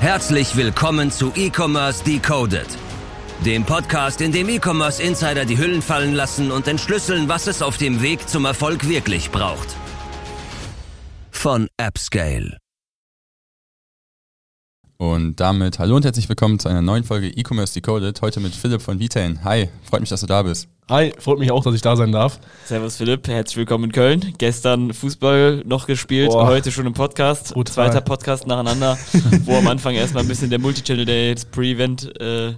Herzlich willkommen zu E-Commerce Decoded, dem Podcast, in dem E-Commerce Insider die Hüllen fallen lassen und entschlüsseln, was es auf dem Weg zum Erfolg wirklich braucht. Von AppScale. Und damit hallo und herzlich willkommen zu einer neuen Folge E-Commerce Decoded. Heute mit Philipp von Vitain. Hi, freut mich, dass du da bist. Hi, freut mich auch, dass ich da sein darf. Servus Philipp, herzlich willkommen in Köln. Gestern Fußball noch gespielt, Boah. heute schon im Podcast. Brutal. Zweiter Podcast nacheinander, wo am Anfang erstmal ein bisschen der Multichannel Day, das Pre-Event äh,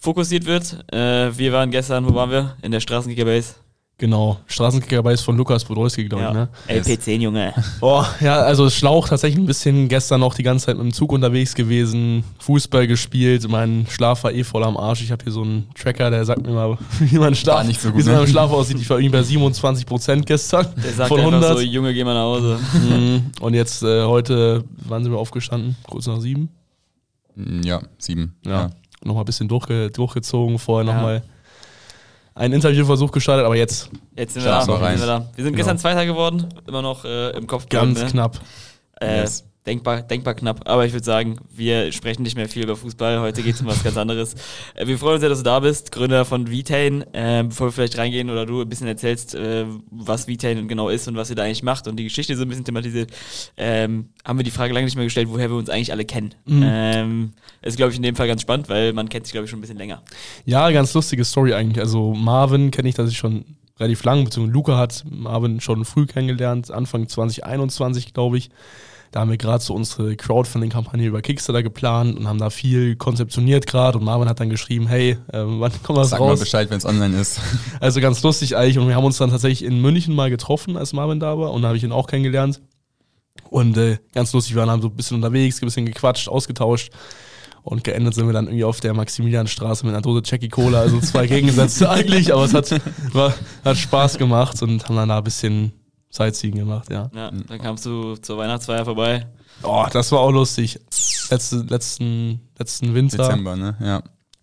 fokussiert wird. Äh, wir waren gestern, wo waren wir? In der Straßenkicker-Base. Genau, Straßenkicker ist von Lukas Podolski, glaube ich, ne? LP10, Junge. Boah, ja, also Schlauch tatsächlich ein bisschen gestern noch die ganze Zeit mit dem Zug unterwegs gewesen, Fußball gespielt, mein Schlaf war eh voll am Arsch. Ich habe hier so einen Tracker, der sagt mir mal, wie mein Schlaf, War nicht so gut, wie es ne? meinem Schlaf aussieht. Ich war irgendwie bei 27 Prozent gestern Der sagt von einfach 100. so, Junge, geh mal nach Hause. Mhm. Und jetzt äh, heute, wann sind wir aufgestanden? Kurz nach sieben. Ja, sieben. Ja. Nochmal ein bisschen durchge durchgezogen, vorher Ja. nochmal einen Interviewversuch gestartet, aber jetzt Jetzt sind wir, da. sind wir da. Wir sind Genau. gestern Zweiter geworden, immer noch äh, im Kopf. ganz ne? knapp. Äh, Yes. Denkbar, denkbar knapp, aber ich würde sagen, wir sprechen nicht mehr viel über Fußball. Heute geht es um was ganz anderes. Äh, wir freuen uns sehr, dass du da bist, Gründer von Vitain. Äh, bevor wir vielleicht reingehen oder du ein bisschen erzählst, äh, was Vitain genau ist und was ihr da eigentlich macht und die Geschichte so ein bisschen thematisiert, ähm, haben wir die Frage lange nicht mehr gestellt, woher wir uns eigentlich alle kennen. Ähm, ist, glaube ich, in dem Fall ganz spannend, weil man kennt sich, glaube ich, schon ein bisschen länger. Ja, ganz lustige Story eigentlich. Also Marvin kenne ich tatsächlich schon relativ lang, beziehungsweise Luca hat Marvin schon früh kennengelernt, Anfang 2021, glaube ich. Da haben wir gerade so unsere Crowdfunding-Kampagne über Kickstarter geplant und haben da viel konzeptioniert gerade und Marvin hat dann geschrieben, hey, äh, wann kommt das Sag mal raus? Bescheid, wenn es online ist. Also ganz lustig eigentlich und wir haben uns dann tatsächlich in München mal getroffen, als Marvin da war und da habe ich ihn auch kennengelernt. Und äh, ganz lustig, wir waren dann so ein bisschen unterwegs, ein bisschen gequatscht, ausgetauscht und geendet sind wir dann irgendwie auf der Maximilianstraße mit einer Dose Jackie Cola, also zwei Gegensätze eigentlich, aber es hat, war, hat Spaß gemacht und haben dann da ein bisschen Sightseeing gemacht, ja. Ja, dann kamst du zur Weihnachtsfeier vorbei. Oh, das war auch lustig. Letzte, letzten, letzten Winter Dezember, ne? Ja.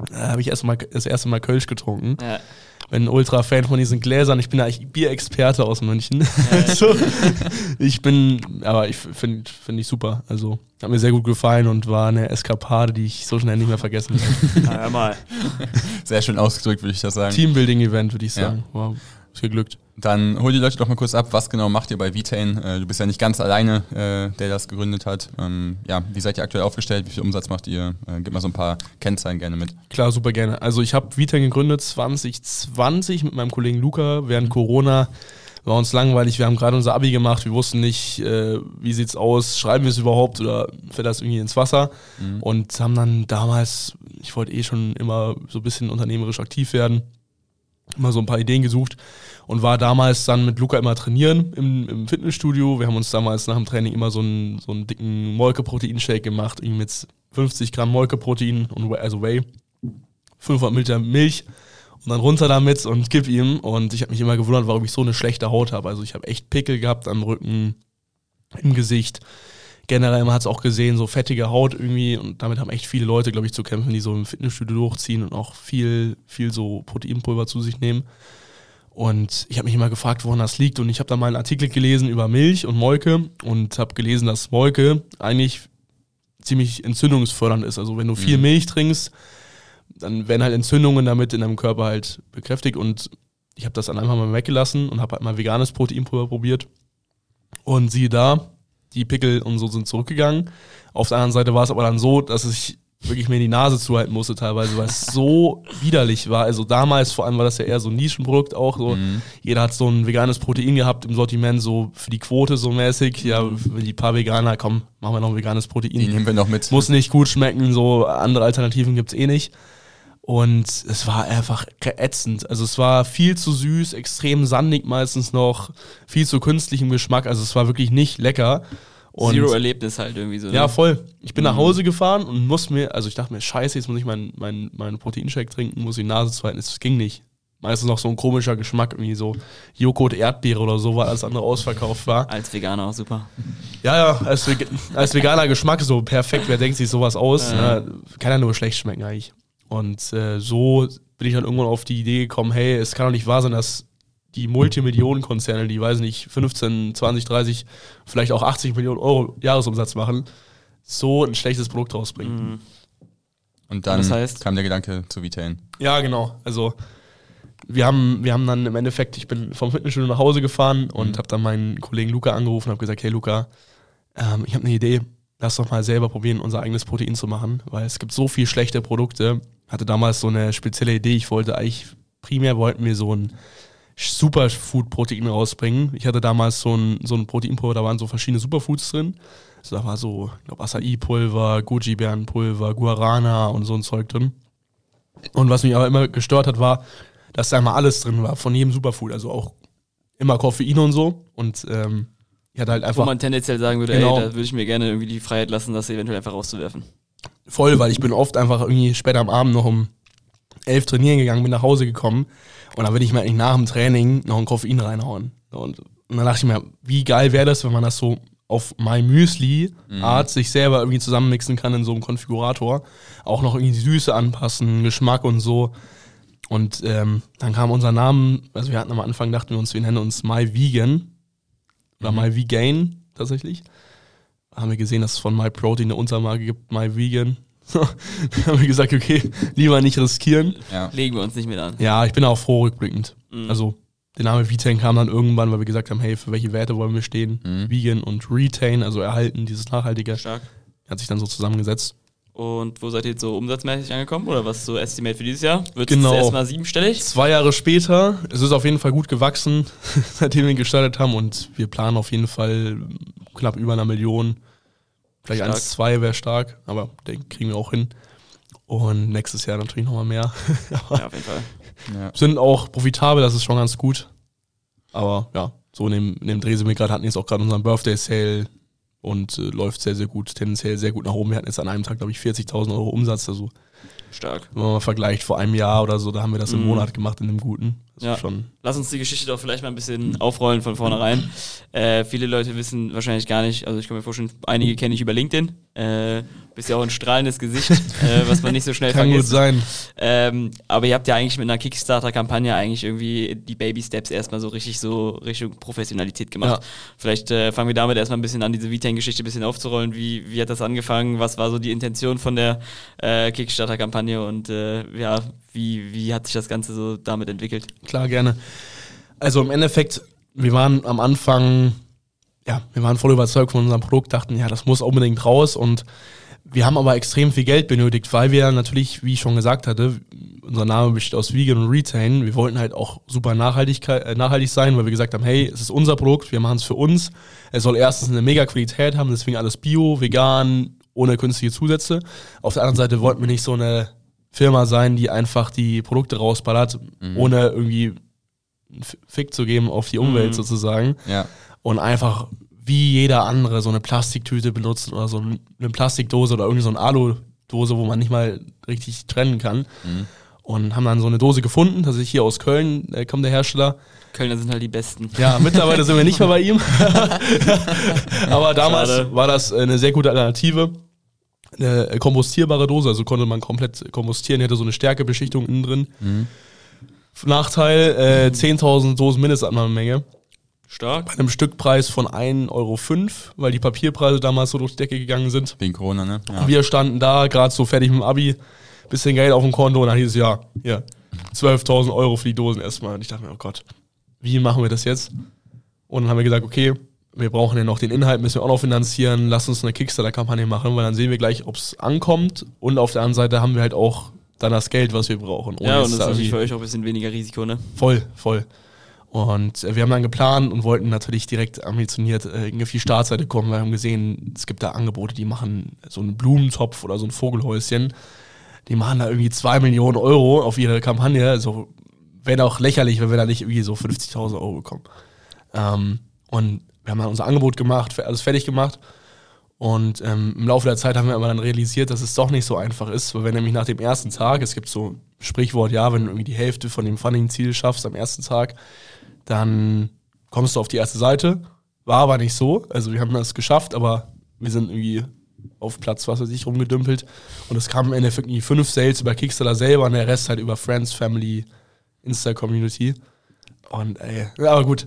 da habe ich erst mal, das erste Mal Kölsch getrunken. Ja, bin ein Ultra-Fan von diesen Gläsern. Ich bin ja eigentlich Bierexperte aus München. so, ich bin, aber ich finde find ich super. Also hat mir sehr gut gefallen und war eine Eskapade, die ich so schnell nicht mehr vergessen werde. Na, hör mal. Sehr schön ausgedrückt, würde ich das sagen. Teambuilding-Event, würde ich Ja. sagen. Wow, ist geglückt. Dann hol die Leute doch mal kurz ab, was genau macht ihr bei Vitain? Äh, du bist ja nicht ganz alleine, äh, der das gegründet hat. Ähm, ja, wie seid ihr aktuell aufgestellt? Wie viel Umsatz macht ihr? Äh, gib mal so ein paar Kennzahlen gerne mit. Klar, super gerne. Also ich habe Vita gegründet 2020 mit meinem Kollegen Luca während Corona. War uns langweilig, wir haben gerade unser Abi gemacht, wir wussten nicht, wie sieht's aus, schreiben wir es überhaupt oder fällt das irgendwie ins Wasser? Und haben dann damals, ich wollte eh schon immer so ein bisschen unternehmerisch aktiv werden, immer so ein paar Ideen gesucht und war damals dann mit Luca immer trainieren im, im Fitnessstudio. Wir haben uns damals nach dem Training immer so einen, so einen dicken Molke-Protein-Shake gemacht, irgendwie mit 50 Gramm Molke-Protein und also Whey, 500 Milliliter Milch und dann runter damit und gib ihm. Und ich habe mich immer gewundert, warum ich so eine schlechte Haut habe. Also ich habe echt Pickel gehabt am Rücken, im Gesicht. Generell, man hat es auch gesehen, so fettige Haut irgendwie. Und damit haben echt viele Leute, glaube ich, zu kämpfen, die so im Fitnessstudio durchziehen und auch viel, viel so Proteinpulver zu sich nehmen. Und ich habe mich immer gefragt, woran das liegt. Und ich habe da mal einen Artikel gelesen über Milch und Molke und habe gelesen, dass Molke eigentlich ziemlich entzündungsfördernd ist. Also wenn du viel Milch trinkst, dann werden halt Entzündungen damit in deinem Körper halt bekräftigt. Und ich habe das dann einfach mal weggelassen und habe halt mal veganes Proteinpulver probiert. Und siehe da, die Pickel und so sind zurückgegangen. Auf der anderen Seite war es aber dann so, dass ich wirklich mir die Nase zuhalten musste teilweise, weil es so widerlich war. Also damals vor allem war das ja eher so ein Nischenprodukt auch. So. Jeder hat so ein veganes Protein gehabt im Sortiment, so für die Quote so mäßig. Ja, wenn die paar Veganer, komm, machen wir noch ein veganes Die Protein. nehmen wir noch mit. Muss nicht gut schmecken, so andere Alternativen gibt's eh nicht. Und es war einfach ätzend. Also es war viel zu süß, extrem sandig meistens noch, viel zu künstlich im Geschmack. Also es war wirklich nicht lecker. Und Zero Erlebnis halt irgendwie so. ne? ja, voll. Ich bin nach Hause gefahren und muss mir, also ich dachte mir, scheiße, jetzt muss ich meinen mein, mein Proteinshake trinken, muss die Nase zuhalten. Es ging nicht. Meistens noch so ein komischer Geschmack, irgendwie so Joghurt, Erdbeere oder so, weil alles andere ausverkauft war. Als Veganer auch super. Ja, ja, als, Veg als veganer Geschmack so perfekt, wer denkt sich sowas aus? Ja. Ne? Kann ja nur schlecht schmecken eigentlich. Und äh, so bin ich dann irgendwann auf die Idee gekommen, hey, es kann doch nicht wahr sein, dass die Multimillionenkonzerne, die, weiß nicht, 15, 20, 30, vielleicht auch 80 Millionen Euro Jahresumsatz machen, so ein schlechtes Produkt rausbringen. Mhm. Und dann Das heißt? kam der Gedanke zu Vitain. Ja, genau. Also wir haben, wir haben dann im Endeffekt, ich bin vom Fitnessstudio nach Hause gefahren und habe dann meinen Kollegen Luca angerufen und habe gesagt, hey Luca, ähm, ich habe eine Idee, lass doch mal selber probieren, unser eigenes Protein zu machen, weil es gibt so viel schlechte Produkte. Hatte damals so eine spezielle Idee, ich wollte eigentlich, primär wollten wir so ein Superfood-Protein rausbringen. Ich hatte damals so ein, so ein Proteinpulver, da waren so verschiedene Superfoods drin. Also da war so, ich glaube, Acai-Pulver, Goji-Beerenpulver, Guarana und so ein Zeug drin. Und was mich aber immer gestört hat, war, dass da immer alles drin war, von jedem Superfood. Also auch immer Koffein und so. Und ähm, ich hatte halt Wo einfach man tendenziell sagen würde, Genau. ey, da würde ich mir gerne irgendwie die Freiheit lassen, das eventuell einfach rauszuwerfen. voll, weil ich bin oft einfach irgendwie später am Abend noch um elf trainieren gegangen, bin nach Hause gekommen und dann würde ich mir eigentlich nach dem Training noch ein Koffein reinhauen. Und, und dann dachte ich mir, wie geil wäre das, wenn man das so auf My Müsli Art sich selber irgendwie zusammenmixen kann in so einem Konfigurator. Auch noch irgendwie die Süße anpassen, Geschmack und so. Und ähm, dann kam unser Name, also wir hatten am Anfang, dachten wir uns, wir nennen uns My Vegan oder My Vegan tatsächlich. Haben wir gesehen, dass es von My Protein eine Untermarke gibt, My Vegan. dann haben wir gesagt, okay, lieber nicht riskieren. Ja. Legen wir uns nicht mit an. Ja, ich bin auch froh rückblickend. Mhm. Also der Name Vitain kam dann irgendwann, weil wir gesagt haben, hey, für welche Werte wollen wir stehen? Mhm. Vegan und Retain, also erhalten, dieses Nachhaltige, Stark. hat sich dann so zusammengesetzt. Und wo seid ihr jetzt so umsatzmäßig angekommen? Oder was ist so Estimate für dieses Jahr? Wird Genau. es erstmal siebenstellig? Zwei Jahre später, es ist auf jeden Fall gut gewachsen, seitdem wir gestartet haben und wir planen auf jeden Fall knapp über einer Million. Vielleicht Stark. 1, 2 wäre stark, aber den kriegen wir auch hin. Und nächstes Jahr natürlich nochmal mehr. Ja, auf jeden Fall. Ja. sind auch profitabel, das ist schon ganz gut. Aber ja, so in dem, in dem Dreh sind wir gerade, hatten jetzt auch gerade unseren Birthday Sale und äh, läuft sehr, sehr gut, tendenziell sehr gut nach oben. Wir hatten jetzt an einem Tag, glaube ich, 40.000 Euro Umsatz. Also, Stark. wenn man mal vergleicht, vor einem Jahr oder so, da haben wir das im Mhm. Monat gemacht in einem guten. Das Ja. schon. Lass uns die Geschichte doch vielleicht mal ein bisschen aufrollen von vornherein. Äh, viele Leute wissen wahrscheinlich gar nicht, also ich kann mir vorstellen, einige kenne ich über LinkedIn. Äh, bist ja auch ein strahlendes Gesicht, äh, was man nicht so schnell Kann gut vergisst. sein. Ähm, aber ihr habt ja eigentlich mit einer Kickstarter-Kampagne eigentlich irgendwie die Baby-Steps erstmal so richtig so Richtung Professionalität gemacht. Ja. Vielleicht äh, fangen wir damit erstmal ein bisschen an, diese Vitain-Geschichte ein bisschen aufzurollen. Wie, wie hat das angefangen? Was war so die Intention von der äh, Kickstarter-Kampagne und äh, ja, wie, wie hat sich das Ganze so damit entwickelt? Klar, gerne. Also im Endeffekt, wir waren am Anfang, ja, wir waren voll überzeugt von unserem Produkt, dachten, ja, das muss unbedingt raus und wir haben aber extrem viel Geld benötigt, weil wir natürlich, wie ich schon gesagt hatte, unser Name besteht aus Vegan und Retain. Wir wollten halt auch super Nachhaltigkeit, äh, nachhaltig sein, weil wir gesagt haben, hey, es ist unser Produkt, wir machen es für uns. Es soll erstens eine mega Qualität haben, deswegen alles bio, vegan, ohne künstliche Zusätze. Auf der anderen Seite wollten wir nicht so eine Firma sein, die einfach die Produkte rausballert, ohne irgendwie einen Fick zu geben auf die Umwelt Mhm. sozusagen Ja. und einfach wie jeder andere so eine Plastiktüte benutzt oder so eine Plastikdose oder irgendwie so eine Aludose, wo man nicht mal richtig trennen kann. Und haben dann so eine Dose gefunden, tatsächlich hier aus Köln äh, kommt der Hersteller. Kölner sind halt die Besten. Ja, mittlerweile sind wir nicht mehr bei ihm. Aber damals Schade. war das eine sehr gute Alternative. Eine kompostierbare Dose, also konnte man komplett kompostieren, die hatte so eine Stärkebeschichtung innen drin. Nachteil, äh, 10.000 Dosen Mindestabnahmemenge. Stark. Bei einem Stückpreis von 1,05 Euro, weil die Papierpreise damals so durch die Decke gegangen sind. Wegen Corona, ne? Ja. Wir standen da, gerade so fertig mit dem Abi, bisschen Geld auf dem Konto und dann hieß es ja, hier, 12.000 Euro für die Dosen erstmal. Und ich dachte mir, oh Gott, wie machen wir das jetzt? Und dann haben wir gesagt, okay, wir brauchen ja noch den Inhalt, müssen wir auch noch finanzieren, lass uns eine Kickstarter-Kampagne machen, weil dann sehen wir gleich, ob es ankommt. Und auf der anderen Seite haben wir halt auch dann das Geld, was wir brauchen. Ja, und das ist natürlich für euch auch ein bisschen weniger Risiko, ne? Voll, voll. Und äh, wir haben dann geplant und wollten natürlich direkt ambitioniert äh, irgendwie auf die Startseite kommen, weil wir haben gesehen, es gibt da Angebote, die machen so einen Blumentopf oder so ein Vogelhäuschen. Die machen da irgendwie zwei Millionen Euro auf ihre Kampagne. Also wäre auch lächerlich, wenn wir da nicht irgendwie so 50.000 Euro bekommen. Ähm, und wir haben dann unser Angebot gemacht, alles fertig gemacht. Und ähm, im Laufe der Zeit haben wir aber dann realisiert, dass es doch nicht so einfach ist, weil wenn nämlich nach dem ersten Tag, es gibt so ein Sprichwort, ja, wenn du irgendwie die Hälfte von dem Funding-Ziel schaffst am ersten Tag, dann kommst du auf die erste Seite. War aber nicht so. Also wir haben das geschafft, aber wir sind irgendwie auf Platz, was weiß ich, rumgedümpelt. Und es kamen im Endeffekt irgendwie fünf Sales über Kickstarter selber und der Rest halt über Friends, Family, Insta-Community. Und ey, aber gut.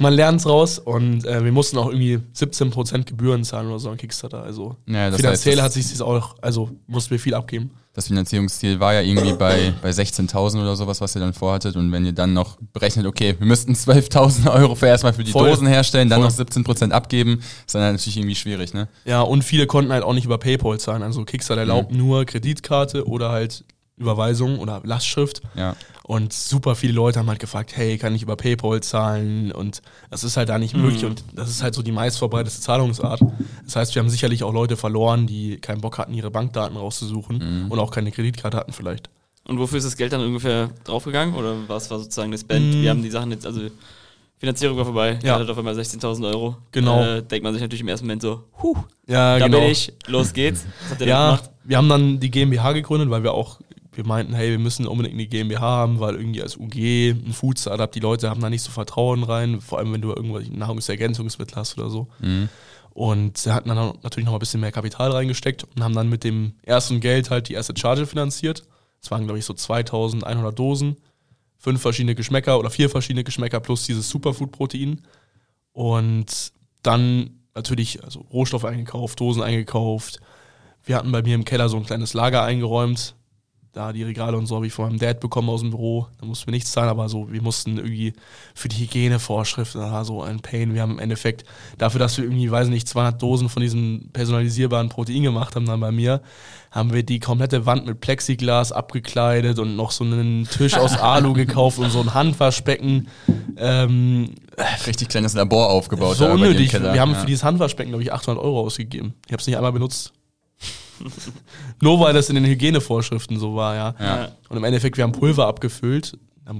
Man lernt raus und äh, wir mussten auch irgendwie 17% Gebühren zahlen oder so an Kickstarter. Also Ja, finanziell heißt, hat sich das auch, also mussten wir viel abgeben. Das Finanzierungsziel war ja irgendwie bei, bei 16.000 oder sowas, was ihr dann vorhattet. Und wenn ihr dann noch berechnet, okay, wir müssten 12.000 Euro für erstmal für die Voll. Dosen herstellen, dann Voll. noch 17% abgeben, ist dann natürlich irgendwie schwierig, ne? Ja, und viele konnten halt auch nicht über PayPal zahlen. Also Kickstarter Mhm. erlaubt nur Kreditkarte oder halt Überweisung oder Lastschrift. Ja. Und super viele Leute haben halt gefragt, hey, kann ich über PayPal zahlen? Und das ist halt da nicht möglich. Und das ist halt so die meistverbreitete Zahlungsart. Das heißt, wir haben sicherlich auch Leute verloren, die keinen Bock hatten, ihre Bankdaten rauszusuchen und auch keine Kreditkarte hatten vielleicht. Und wofür ist das Geld dann ungefähr draufgegangen? Oder was war sozusagen das Band? Wir haben die Sachen jetzt, also Finanzierung war vorbei. Mm. Ja. Ihr hattet auf einmal 16.000 Euro. Genau. Äh, denkt man sich natürlich im ersten Moment so, huh, Ja, da bin ich, los geht's. Was habt ihr Ja, gemacht? wir haben dann die GmbH gegründet, weil wir auch, wir meinten, hey, wir müssen unbedingt eine GmbH haben, weil irgendwie als UG, ein Food Startup, die Leute haben da nicht so Vertrauen rein, vor allem wenn du irgendwelche Nahrungsergänzungsmittel hast oder so. Und wir hatten dann natürlich noch ein bisschen mehr Kapital reingesteckt und haben dann mit dem ersten Geld halt die erste Charge finanziert. Das waren, glaube ich, so 2100 Dosen, fünf verschiedene Geschmäcker oder vier verschiedene Geschmäcker plus dieses Superfood-Protein. Und dann natürlich also Rohstoffe eingekauft, Dosen eingekauft. Wir hatten bei mir im Keller so ein kleines Lager eingeräumt. Da die Regale und so habe ich von meinem Dad bekommen aus dem Büro. Da mussten wir nichts zahlen, aber so, wir mussten irgendwie für die Hygienevorschriften, da war so ein Pain. Wir haben im Endeffekt dafür, dass wir irgendwie, weiß nicht, 200 Dosen von diesem personalisierbaren Protein gemacht haben dann bei mir, haben wir die komplette Wand mit Plexiglas abgekleidet und noch so einen Tisch aus Alu gekauft und so ein Handwaschbecken. Ähm, Richtig kleines Labor aufgebaut. so unnötig. Wir haben ja. für dieses Handwaschbecken, glaube ich, 800 Euro ausgegeben. Ich habe es nicht einmal benutzt. Nur weil das in den Hygienevorschriften so war, ja. Ja. Und im Endeffekt, wir haben Pulver abgefüllt. Da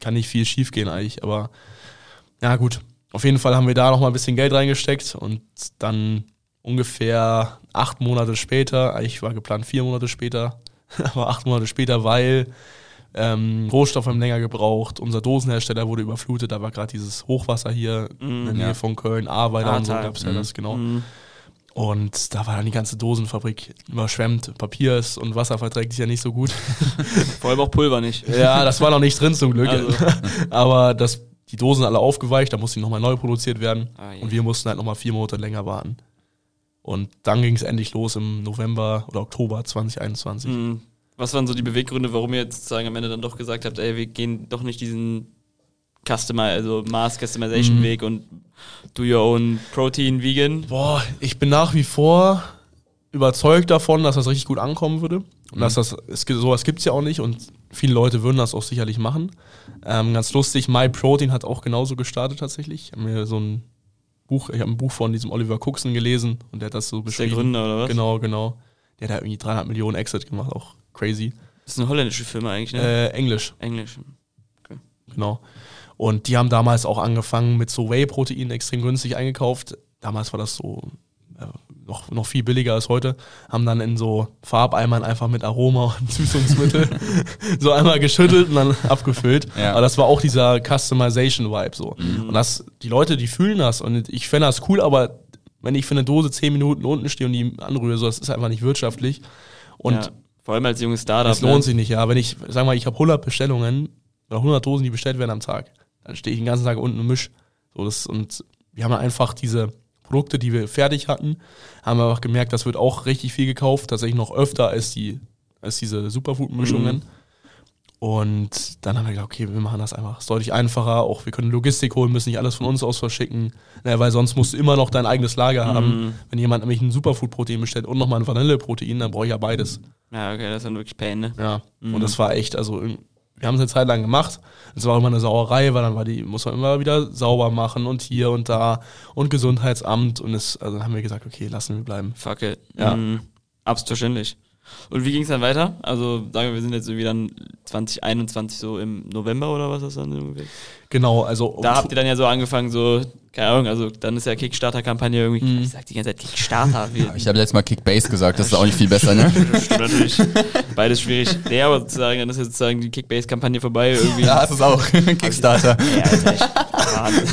kann nicht viel schief gehen eigentlich, aber ja gut. Auf jeden Fall haben wir da noch mal ein bisschen Geld reingesteckt und dann ungefähr acht Monate später, eigentlich war geplant vier Monate später, aber acht Monate später, weil ähm, Rohstoffe haben länger gebraucht, unser Dosenhersteller wurde überflutet, da war gerade dieses Hochwasser hier in der Nähe ja. von Köln, Ahrweiler und so gab es ja Mhm. das, genau. Mhm. Und da war dann die ganze Dosenfabrik überschwemmt. Papier ist und Wasser verträgt sich ja nicht so gut. Vor allem auch Pulver nicht. ja, das war noch nicht drin zum Glück. Also. Aber das, die Dosen alle aufgeweicht, da mussten die nochmal neu produziert werden. Ah, je. Und wir mussten halt nochmal vier Monate länger warten. Und dann ging es endlich los im November oder Oktober 2021. Mhm. Was waren so die Beweggründe, warum ihr jetzt sozusagen am Ende dann doch gesagt habt, ey, wir gehen doch nicht diesen Customer, also Mass Customization Mhm. Weg und do your own Protein Vegan? Boah, ich bin nach wie vor überzeugt davon, dass das richtig gut ankommen würde. Und dass das, es, sowas gibt es ja auch nicht und viele Leute würden das auch sicherlich machen. Ähm, ganz lustig, My Protein hat auch genauso gestartet tatsächlich. Ich habe mir so ein Buch, ich habe ein Buch von diesem Oliver Cookson gelesen und der hat das so ist der beschrieben. Gründer, oder was? Genau, genau. Der hat da irgendwie 300 Millionen Exit gemacht, auch crazy. Das ist eine holländische Firma eigentlich, ne? Äh, Englisch, Englisch. genau. Und die haben damals auch angefangen mit so Whey-Protein extrem günstig eingekauft. Damals war das so äh, noch, noch viel billiger als heute. Haben dann in so Farbeimern einfach mit Aroma und Süßungsmittel so einmal geschüttelt und dann abgefüllt. Ja. Aber das war auch dieser Customization-Vibe so. Und das, die Leute, die fühlen das und ich fände das cool, aber wenn ich für eine Dose 10 Minuten unten stehe und die anrühre, so, das ist einfach nicht wirtschaftlich. Und ja. Vor allem als junges Startup. das lohnt ne? sich nicht, ja. Wenn ich, sag mal, ich habe 100 Bestellungen oder 100 Dosen, die bestellt werden am Tag, dann stehe ich den ganzen Tag unten und misch. So, das, und wir haben einfach diese Produkte, die wir fertig hatten, haben wir einfach gemerkt, das wird auch richtig viel gekauft, tatsächlich noch öfter als, die, als diese Superfood-Mischungen. Und dann haben wir gedacht, okay, wir machen das einfach. Es ist deutlich einfacher. Auch wir können Logistik holen, müssen nicht alles von uns aus verschicken. Naja, weil sonst musst du immer noch dein eigenes Lager haben. Wenn jemand nämlich ein Superfood-Protein bestellt und nochmal ein Vanilleprotein, dann brauche ich ja beides. Ja, okay, das ist dann wirklich Pain, ne? Ja, und das war echt, also irg- wir haben es eine Zeit lang gemacht. Es war immer eine Sauerei, weil dann war die, muss man immer wieder sauber machen und hier und da und Gesundheitsamt und es, also dann haben wir gesagt, okay, lassen wir bleiben. Fuck it. Ja. Mhm. Absolut verständlich. Und wie ging es dann weiter? Also sagen wir, wir sind jetzt irgendwie dann 2021 so im November oder was ist das dann irgendwie? Genau, also Da habt ihr dann ja so angefangen, so, keine Ahnung, also dann ist ja Kickstarter-Kampagne irgendwie, Mhm. ich sag die ganze Zeit Kickstarter. Wie, Ich habe letztes Mal Kickbase gesagt, das ist auch nicht viel besser, ne? natürlich. Beides schwierig. Nee, aber sozusagen, dann ist jetzt sozusagen die Kickbase-Kampagne vorbei irgendwie. Ja, ist es auch. Kickstarter. Ja, ist echt Wahnsinn.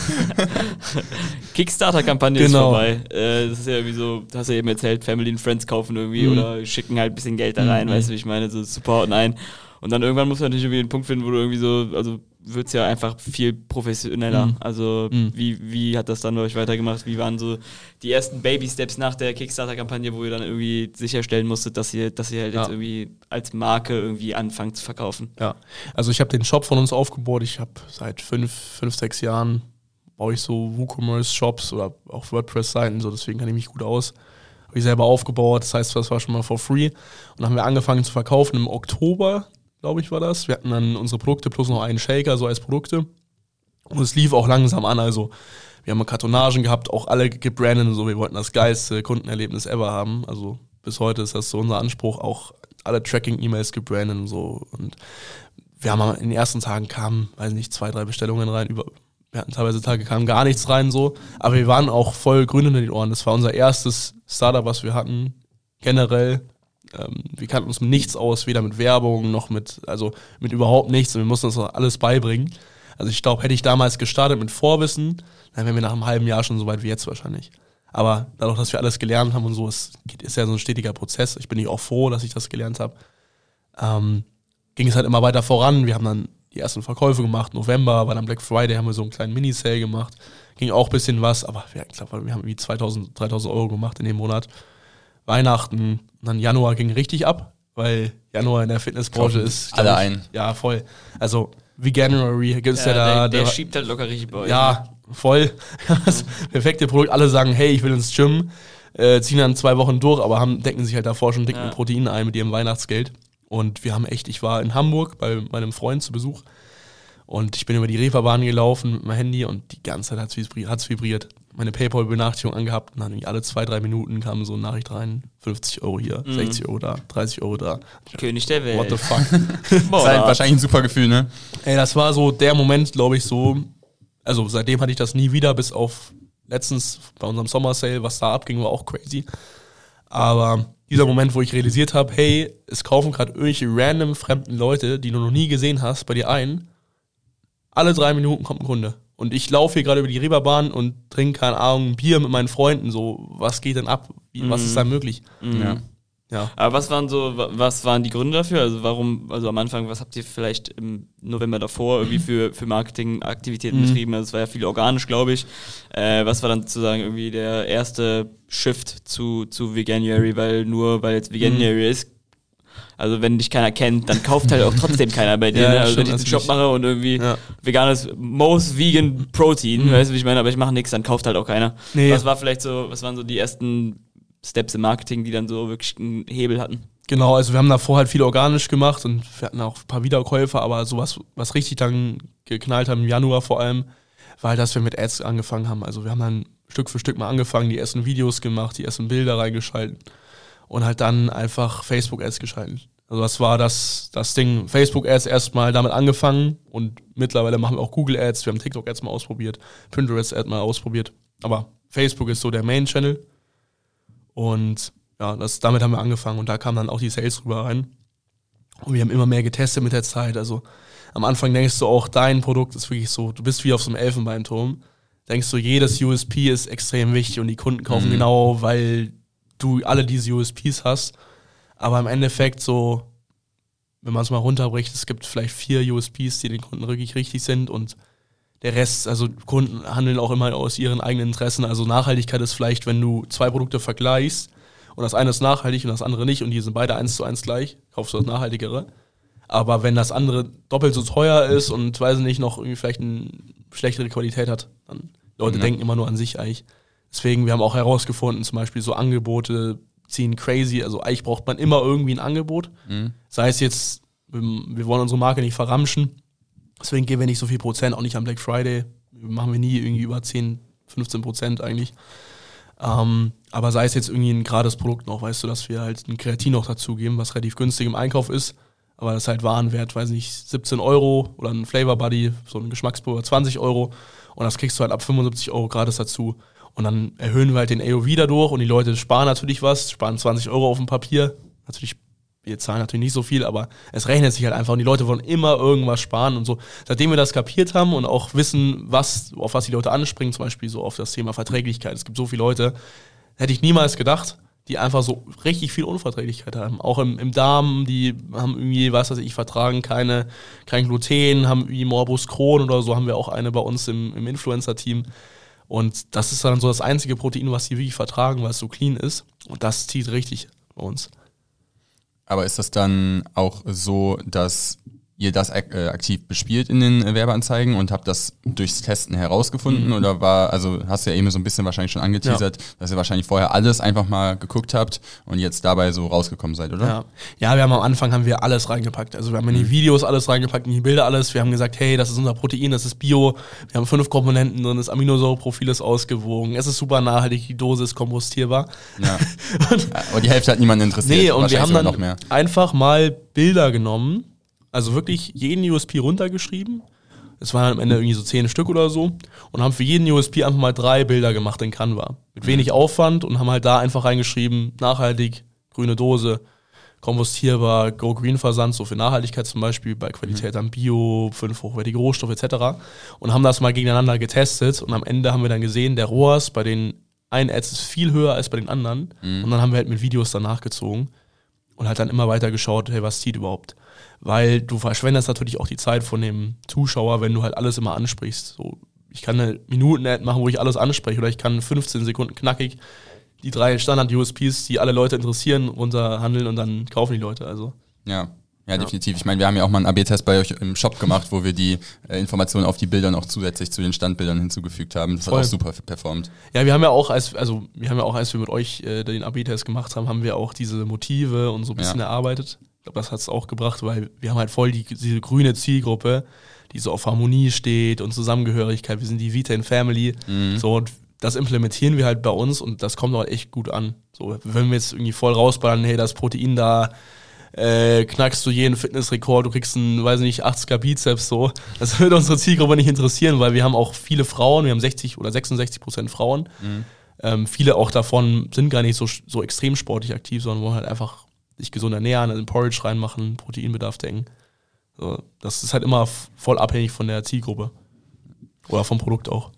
Kickstarter-Kampagne ist Genau. vorbei. Äh, das ist ja wie so, du hast ja eben erzählt, Family and Friends kaufen irgendwie Mhm. oder schicken halt ein bisschen Geld da rein, Mhm. weißt du, wie ich meine, so supporten ein. Und dann irgendwann muss man natürlich irgendwie einen Punkt finden, wo du irgendwie so, also wird es ja einfach viel professioneller. Mhm. Also Mhm. wie, wie hat das dann bei euch weitergemacht? Wie waren so die ersten Baby-Steps nach der Kickstarter-Kampagne, wo ihr dann irgendwie sicherstellen musstet, dass ihr, dass ihr halt Ja. jetzt irgendwie als Marke irgendwie anfangt zu verkaufen? Ja, also ich habe den Shop von uns aufgebaut. Ich habe seit fünf, fünf, sechs Jahren baue ich so WooCommerce-Shops oder auch WordPress-Seiten, so deswegen kann ich mich gut aus. Habe ich selber aufgebaut, das heißt, das war schon mal for free. Und dann haben wir angefangen zu verkaufen im Oktober, glaube ich, war das. Wir hatten dann unsere Produkte plus noch einen Shaker, so als Produkte. Und es lief auch langsam an, also wir haben Kartonagen gehabt, auch alle gebrandet und so. Wir wollten das geilste Kundenerlebnis ever haben. Also bis heute ist das so unser Anspruch, auch alle Tracking-E-Mails gebrandet und so. Und wir haben in den ersten Tagen kamen, weiß nicht, zwei, drei Bestellungen rein. Über, wir hatten teilweise Tage, kam gar nichts rein so. Aber wir waren auch voll grün in den Ohren. Das war unser erstes Startup, was wir hatten. Generell. Ähm, wir kannten uns mit nichts aus, weder mit Werbung noch mit, also mit überhaupt nichts. Und wir mussten uns alles beibringen. Also ich glaube, hätte ich damals gestartet mit Vorwissen, dann wären wir nach einem halben Jahr schon so weit wie jetzt wahrscheinlich. Aber dadurch, dass wir alles gelernt haben und so, ist, ist ja so ein stetiger Prozess. Ich bin auch froh, dass ich das gelernt habe. Ähm, ging es halt immer weiter voran. Wir haben dann die ersten Verkäufe gemacht. November war dann Black Friday, haben wir so einen kleinen Mini-Sale gemacht. Ging auch ein bisschen was, aber wir, ich glaube, wir haben wie 2000, 3000 Euro gemacht in dem Monat. Weihnachten, und dann Januar ging richtig ab, weil Januar in der Fitnessbranche ist. alle ich, ein. Ja, voll. Also, wie January gibt es ja, da. der, der da- schiebt halt locker richtig bei euch. ja, voll. Das perfekte Produkt. Alle sagen, hey, ich will ins Gym, äh, ziehen dann zwei Wochen durch, aber haben, decken sich halt davor schon dick Ja. mit Protein ein mit ihrem Weihnachtsgeld. Und wir haben echt, ich war in Hamburg bei meinem Freund zu Besuch und ich bin über die Reeperbahn gelaufen mit meinem Handy und die ganze Zeit hat es vibriert. Meine Paypal-Benachrichtigung angehabt und dann alle zwei, drei Minuten kam so eine Nachricht rein, 50 Euro hier, Mhm. 60 Euro da, 30 Euro da. König der Welt. What the fuck? Boah, ist halt wahrscheinlich ein super Gefühl, ne? Ey, das war so der Moment, glaube ich, so. Also seitdem hatte ich das nie wieder, bis auf letztens bei unserem Sommer Sale, was da abging, war auch crazy. Aber dieser Moment, wo ich realisiert habe, hey, es kaufen gerade irgendwelche random fremden Leute, die du noch nie gesehen hast, bei dir ein. Alle drei Minuten kommt ein Kunde. Und ich laufe hier gerade über die Reeperbahn und trinke, keine Ahnung, ein Bier mit meinen Freunden. So, was geht denn ab? Wie, Was ist da möglich? Mhm. Ja. Ja. Aber was waren so, wa- was waren die Gründe dafür? Also warum, also am Anfang, was habt ihr vielleicht im November davor irgendwie für, für Marketingaktivitäten Mhm. betrieben? Also es war ja viel organisch, glaube ich. Äh, was war dann sozusagen irgendwie der erste Shift zu, zu Veganuary, weil nur weil jetzt Veganuary Mhm. ist, also wenn dich keiner kennt, dann kauft halt auch trotzdem keiner bei dir. Ja, ne? Also wenn ich den Shop natürlich. mache und irgendwie Ja. veganes, most vegan Protein, Mhm. weißt du, wie ich meine, aber ich mache nichts, dann kauft halt auch keiner. Nee. Was war vielleicht so, was waren so die ersten Steps im Marketing, die dann so wirklich einen Hebel hatten? Genau, also wir haben davor halt viel organisch gemacht und wir hatten auch ein paar Wiederkäufer, aber sowas, was richtig dann geknallt haben, im Januar vor allem, war halt, dass wir mit Ads angefangen haben. Also wir haben dann Stück für Stück mal angefangen, die ersten Videos gemacht, die ersten Bilder reingeschalten und halt dann einfach Facebook-Ads geschalten. Also das war das, das Ding, Facebook-Ads erstmal damit angefangen und mittlerweile machen wir auch Google-Ads, wir haben TikTok-Ads mal ausprobiert, Pinterest-Ads mal ausprobiert, aber Facebook ist so der Main-Channel und ja, das, damit haben wir angefangen und da kamen dann auch die Sales rüber rein. Und wir haben immer mehr getestet mit der Zeit. Also am Anfang denkst du auch, dein Produkt ist wirklich so, du bist wie auf so einem Elfenbeinturm. Denkst du, jedes USP ist extrem wichtig und die Kunden kaufen Mhm. genau, weil du alle diese USPs hast. Aber im Endeffekt so, wenn man es mal runterbricht, es gibt vielleicht vier USPs, die den Kunden wirklich richtig sind und der Rest, also Kunden handeln auch immer aus ihren eigenen Interessen. Also Nachhaltigkeit ist vielleicht, wenn du zwei Produkte vergleichst und das eine ist nachhaltig und das andere nicht und die sind beide eins zu eins gleich, kaufst du das nachhaltigere. Aber wenn das andere doppelt so teuer ist und weiß nicht, noch irgendwie vielleicht eine schlechtere Qualität hat, dann Leute Ja. denken immer nur an sich eigentlich. Deswegen, wir haben auch herausgefunden, zum Beispiel so Angebote ziehen crazy. Also eigentlich braucht man immer irgendwie ein Angebot. Mhm. Sei es jetzt, wir wollen unsere Marke nicht verramschen. Deswegen geben wir nicht so viel Prozent, auch nicht am Black Friday. Machen wir nie irgendwie über 10, 15 Prozent eigentlich. Ähm, aber sei es jetzt irgendwie ein gerades Produkt noch, weißt du, dass wir halt ein Kreatin noch dazugeben, was relativ günstig im Einkauf ist. Aber das ist halt Warenwert, weiß nicht, 17 Euro oder ein Flavor Buddy, so ein Geschmackspulver 20 Euro. Und das kriegst du halt ab 75 Euro gratis dazu. Und dann erhöhen wir halt den AOV dadurch und die Leute sparen natürlich was, sparen 20 Euro auf dem Papier. Natürlich, wir zahlen natürlich nicht so viel, aber es rechnet sich halt einfach und die Leute wollen immer irgendwas sparen und so. Seitdem wir das kapiert haben und auch wissen, was, auf was die Leute anspringen, zum Beispiel so auf das Thema Verträglichkeit. Es gibt so viele Leute, hätte ich niemals gedacht, die einfach so richtig viel Unverträglichkeit haben. Auch im, im Darm, die haben irgendwie, was weiß ich, vertragen keine, kein Gluten, haben irgendwie Morbus Crohn oder so, haben wir auch eine bei uns im, im Influencer-Team. Und das ist dann so das einzige Protein, was sie wirklich vertragen, weil es so clean ist. Und das zieht richtig bei uns. Aber ist das dann auch so, dass ihr das ak äh, aktiv bespielt in den äh, Werbeanzeigen und habt das durchs Testen herausgefunden? Mhm. Oder war, also hast du ja eben so ein bisschen wahrscheinlich schon angeteasert, dass ihr wahrscheinlich vorher alles einfach mal geguckt habt und jetzt dabei so rausgekommen seid, oder? Ja. ja, wir haben am Anfang haben wir alles reingepackt. Also wir haben in die Videos alles reingepackt, in die Bilder alles. Wir haben gesagt, hey, das ist unser Protein, das ist Bio. Wir haben fünf Komponenten drin, das Aminosäureprofil ist ausgewogen. Es ist super nachhaltig, die Dose ist kompostierbar. Ja. Aber die Hälfte hat niemanden interessiert. Nee, und wir haben dann noch mehr. einfach mal Bilder genommen, also wirklich jeden USP runtergeschrieben. Es waren am Ende irgendwie so zehn Stück oder so. Und haben für jeden USP einfach mal drei Bilder gemacht in Canva. Mit wenig Aufwand und haben halt da einfach reingeschrieben, nachhaltig, grüne Dose, kompostierbar, Go Green Versand, so für Nachhaltigkeit zum Beispiel, bei Qualität am Bio, fünf hochwertige Rohstoffe etc. Und haben das mal gegeneinander getestet und am Ende haben wir dann gesehen, der ROAS bei den einen Ads ist viel höher als bei den anderen. Und dann haben wir halt mit Videos danach gezogen und halt dann immer weiter geschaut, hey, was zieht überhaupt? Weil du verschwendest natürlich auch die Zeit von dem Zuschauer, wenn du halt alles immer ansprichst. So, ich kann eine Minuten-Ad machen, wo ich alles anspreche, oder ich kann 15 Sekunden knackig die drei Standard-USPs, die alle Leute interessieren, runterhandeln und dann kaufen die Leute. Also Ja. Ja, definitiv. Ich meine, wir haben ja auch mal einen AB-Test bei euch im Shop gemacht, wo wir die äh, Informationen auf die Bilder noch zusätzlich zu den Standbildern hinzugefügt haben. Das Voll. hat auch super performt. Ja, wir haben ja auch, als, also wir haben ja auch, als wir mit euch äh, den AB-Test gemacht haben, haben wir auch diese Motive und so ein bisschen Ja. erarbeitet. Ich glaube, das hat es auch gebracht, weil wir haben halt voll die, diese grüne Zielgruppe, die so auf Harmonie steht und Zusammengehörigkeit. Wir sind die Vita in Family. So, und das implementieren wir halt bei uns und das kommt auch echt gut an. So, wenn wir jetzt irgendwie voll rausballern, hey, das Protein da, äh, knackst du jeden Fitnessrekord, du kriegst einen, weiß nicht, 80er Bizeps so. Das würde unsere Zielgruppe nicht interessieren, weil wir haben auch viele Frauen, wir haben 60 oder 66 Prozent Frauen. Ähm, viele auch davon sind gar nicht so, so extrem sportlich aktiv, sondern wollen halt einfach sich gesund ernähren, also Porridge reinmachen, Proteinbedarf decken. So, das ist halt immer voll abhängig von der Zielgruppe. Oder vom Produkt auch.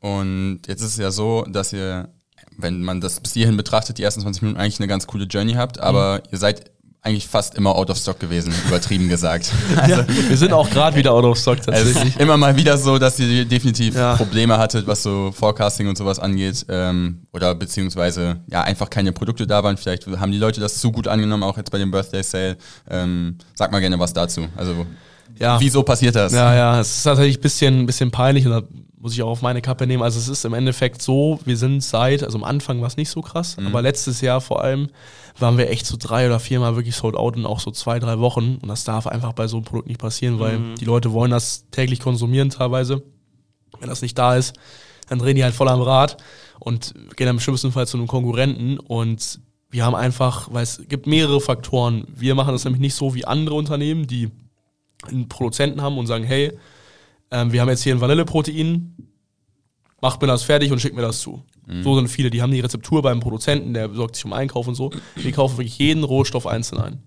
Und jetzt ist es ja so, dass ihr, wenn man das bis hierhin betrachtet, die ersten 20 Minuten eigentlich eine ganz coole Journey habt, aber ihr seid eigentlich fast immer out of stock gewesen, übertrieben gesagt. Also, wir sind auch gerade wieder out of stock tatsächlich. ist immer mal wieder so, dass ihr definitiv Ja. Probleme hattet, was so Forecasting und sowas angeht. Ähm, oder beziehungsweise ja einfach keine Produkte da waren. Vielleicht haben die Leute das zu gut angenommen, auch jetzt bei dem Birthday Sale. Ähm, sag mal gerne was dazu. Also Ja. wieso passiert das? Ja, ja, es ist tatsächlich ein bisschen, bisschen peinlich da muss ich auch auf meine Kappe nehmen. Also es ist im Endeffekt so, wir sind seit, also am Anfang war es nicht so krass, aber letztes Jahr vor allem waren wir echt so drei oder viermal wirklich sold out in auch so zwei, drei Wochen und das darf einfach bei so einem Produkt nicht passieren, weil die Leute wollen das täglich konsumieren teilweise. Wenn das nicht da ist, dann drehen die halt voll am Rad und gehen dann im schlimmsten Fall zu einem Konkurrenten und wir haben einfach, weil es gibt mehrere Faktoren. Wir machen das nämlich nicht so wie andere Unternehmen, die einen Produzenten haben und sagen, hey, ähm, wir haben jetzt hier ein Vanilleprotein, macht mir das fertig und schickt mir das zu. So sind viele, die haben die Rezeptur beim Produzenten, der sorgt sich um Einkauf und so. Wir kaufen wirklich jeden Rohstoff einzeln ein.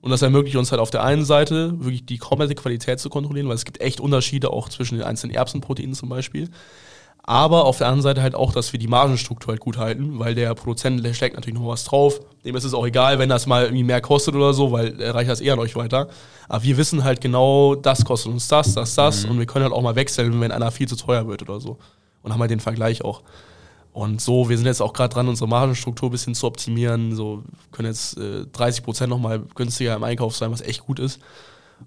Und das ermöglicht uns halt auf der einen Seite wirklich die komplette Qualität zu kontrollieren, weil es gibt echt Unterschiede auch zwischen den einzelnen Erbsenproteinen zum Beispiel. Aber auf der anderen Seite halt auch, dass wir die Margenstruktur halt gut halten, weil der Produzent, der steckt natürlich noch was drauf. Dem ist es auch egal, wenn das mal irgendwie mehr kostet oder so, weil er reicht das eher an euch weiter. Aber wir wissen halt genau, das kostet uns das, das, das. Und wir können halt auch mal wechseln, wenn einer viel zu teuer wird oder so. Und haben halt den Vergleich auch. Und so, wir sind jetzt auch gerade dran, unsere Margenstruktur ein bisschen zu optimieren. So können jetzt äh, 30 Prozent nochmal günstiger im Einkauf sein, was echt gut ist.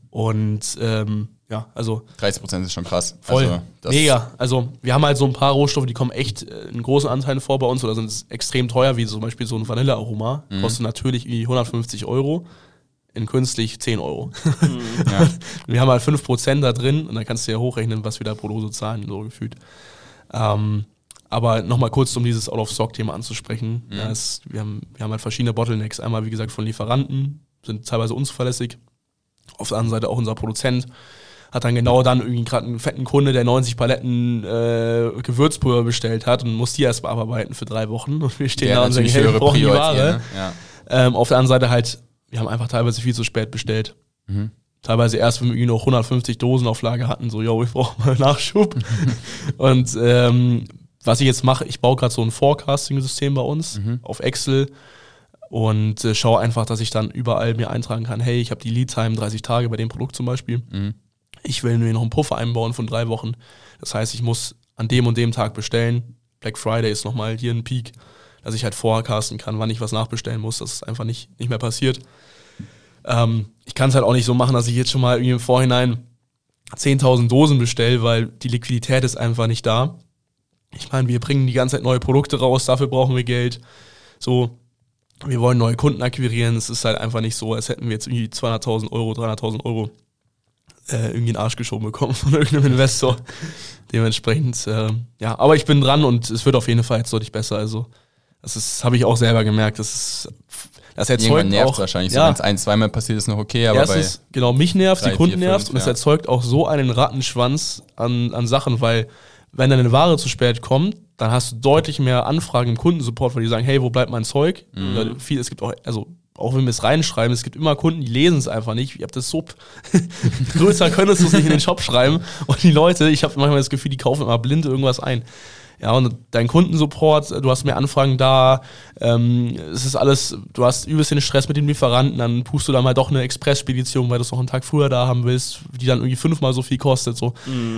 Und ähm, ja, also 30 Prozent ist schon krass. Voll. Also, Mega. Also wir haben halt so ein paar Rohstoffe, die kommen echt äh, in großen Anteilen vor bei uns oder sind extrem teuer, wie zum Beispiel so ein Vanillearoma. Mhm. Kostet natürlich irgendwie 150 Euro. In künstlich 10 Euro. Ja. wir haben halt 5% da drin und dann kannst du ja hochrechnen, was wir da pro Dose zahlen, so gefühlt. Ähm, aber nochmal kurz, um dieses Out-of-Stock-Thema anzusprechen. Mhm. Ja, es, wir, haben, wir haben halt verschiedene Bottlenecks. Einmal, wie gesagt, von Lieferanten, sind teilweise unzuverlässig. Auf der anderen Seite auch unser Produzent hat dann genau dann irgendwie gerade einen fetten Kunde, der 90 Paletten äh, Gewürzpulver bestellt hat und muss die erstmal abarbeiten für drei Wochen. Und wir stehen der da und sagen, hey, wir brauchen die Ware. ne? Ja. Ähm, auf der anderen Seite halt, wir haben einfach teilweise viel zu spät bestellt. Mhm. Teilweise erst, wenn wir irgendwie noch 150 Dosen auf Lager hatten, so, yo, ich brauche mal Nachschub. und ähm, was ich jetzt mache, ich baue gerade so ein Forecasting-System bei uns Mhm. auf Excel, und äh, schaue einfach, dass ich dann überall mir eintragen kann, hey, ich habe die Lead-Time 30 Tage bei dem Produkt zum Beispiel. Mhm. Ich will mir noch einen Puffer einbauen von drei Wochen. Das heißt, ich muss an dem und dem Tag bestellen. Black Friday ist nochmal hier ein Peak, dass ich halt forecasten kann, wann ich was nachbestellen muss, dass es einfach nicht, nicht mehr passiert. Ähm, ich kann es halt auch nicht so machen, dass ich jetzt schon mal irgendwie im Vorhinein 10.000 Dosen bestelle, weil die Liquidität ist einfach nicht da. Ich meine, wir bringen die ganze Zeit neue Produkte raus, dafür brauchen wir Geld. So, wir wollen neue Kunden akquirieren. Es ist halt einfach nicht so, als hätten wir jetzt irgendwie 200.000 Euro, 300.000 Euro äh, irgendwie in den Arsch geschoben bekommen von irgendeinem Investor. Dementsprechend, äh, ja, aber ich bin dran und es wird auf jeden Fall jetzt deutlich besser. Also, das ist, habe ich auch selber gemerkt. Das ist, das erzeugt nervt auch, wahrscheinlich. ja, So, wenn es ein, zweimal passiert, ist noch okay, aber bei. Erstens, genau, mich nervt, drei, die Kunden nervt und es ja. erzeugt auch so einen Rattenschwanz an, an Sachen, weil wenn deine Ware zu spät kommt, dann hast du deutlich mehr Anfragen im Kundensupport, weil die sagen, hey, wo bleibt mein Zeug? Mhm. Oder viel, es gibt auch, also auch wenn wir es reinschreiben, es gibt immer Kunden, die lesen es einfach nicht. Ich habe das so größer könntest du es nicht in den Shop schreiben. Und die Leute, ich habe manchmal das Gefühl, die kaufen immer blind irgendwas ein. Ja, und dein Kundensupport, du hast mehr Anfragen da, ähm, es ist alles, du hast übelst den Stress mit den Lieferanten, dann buchst du da mal doch eine Express-Spedition, weil du es noch einen Tag früher da haben willst, die dann irgendwie fünfmal so viel kostet. So.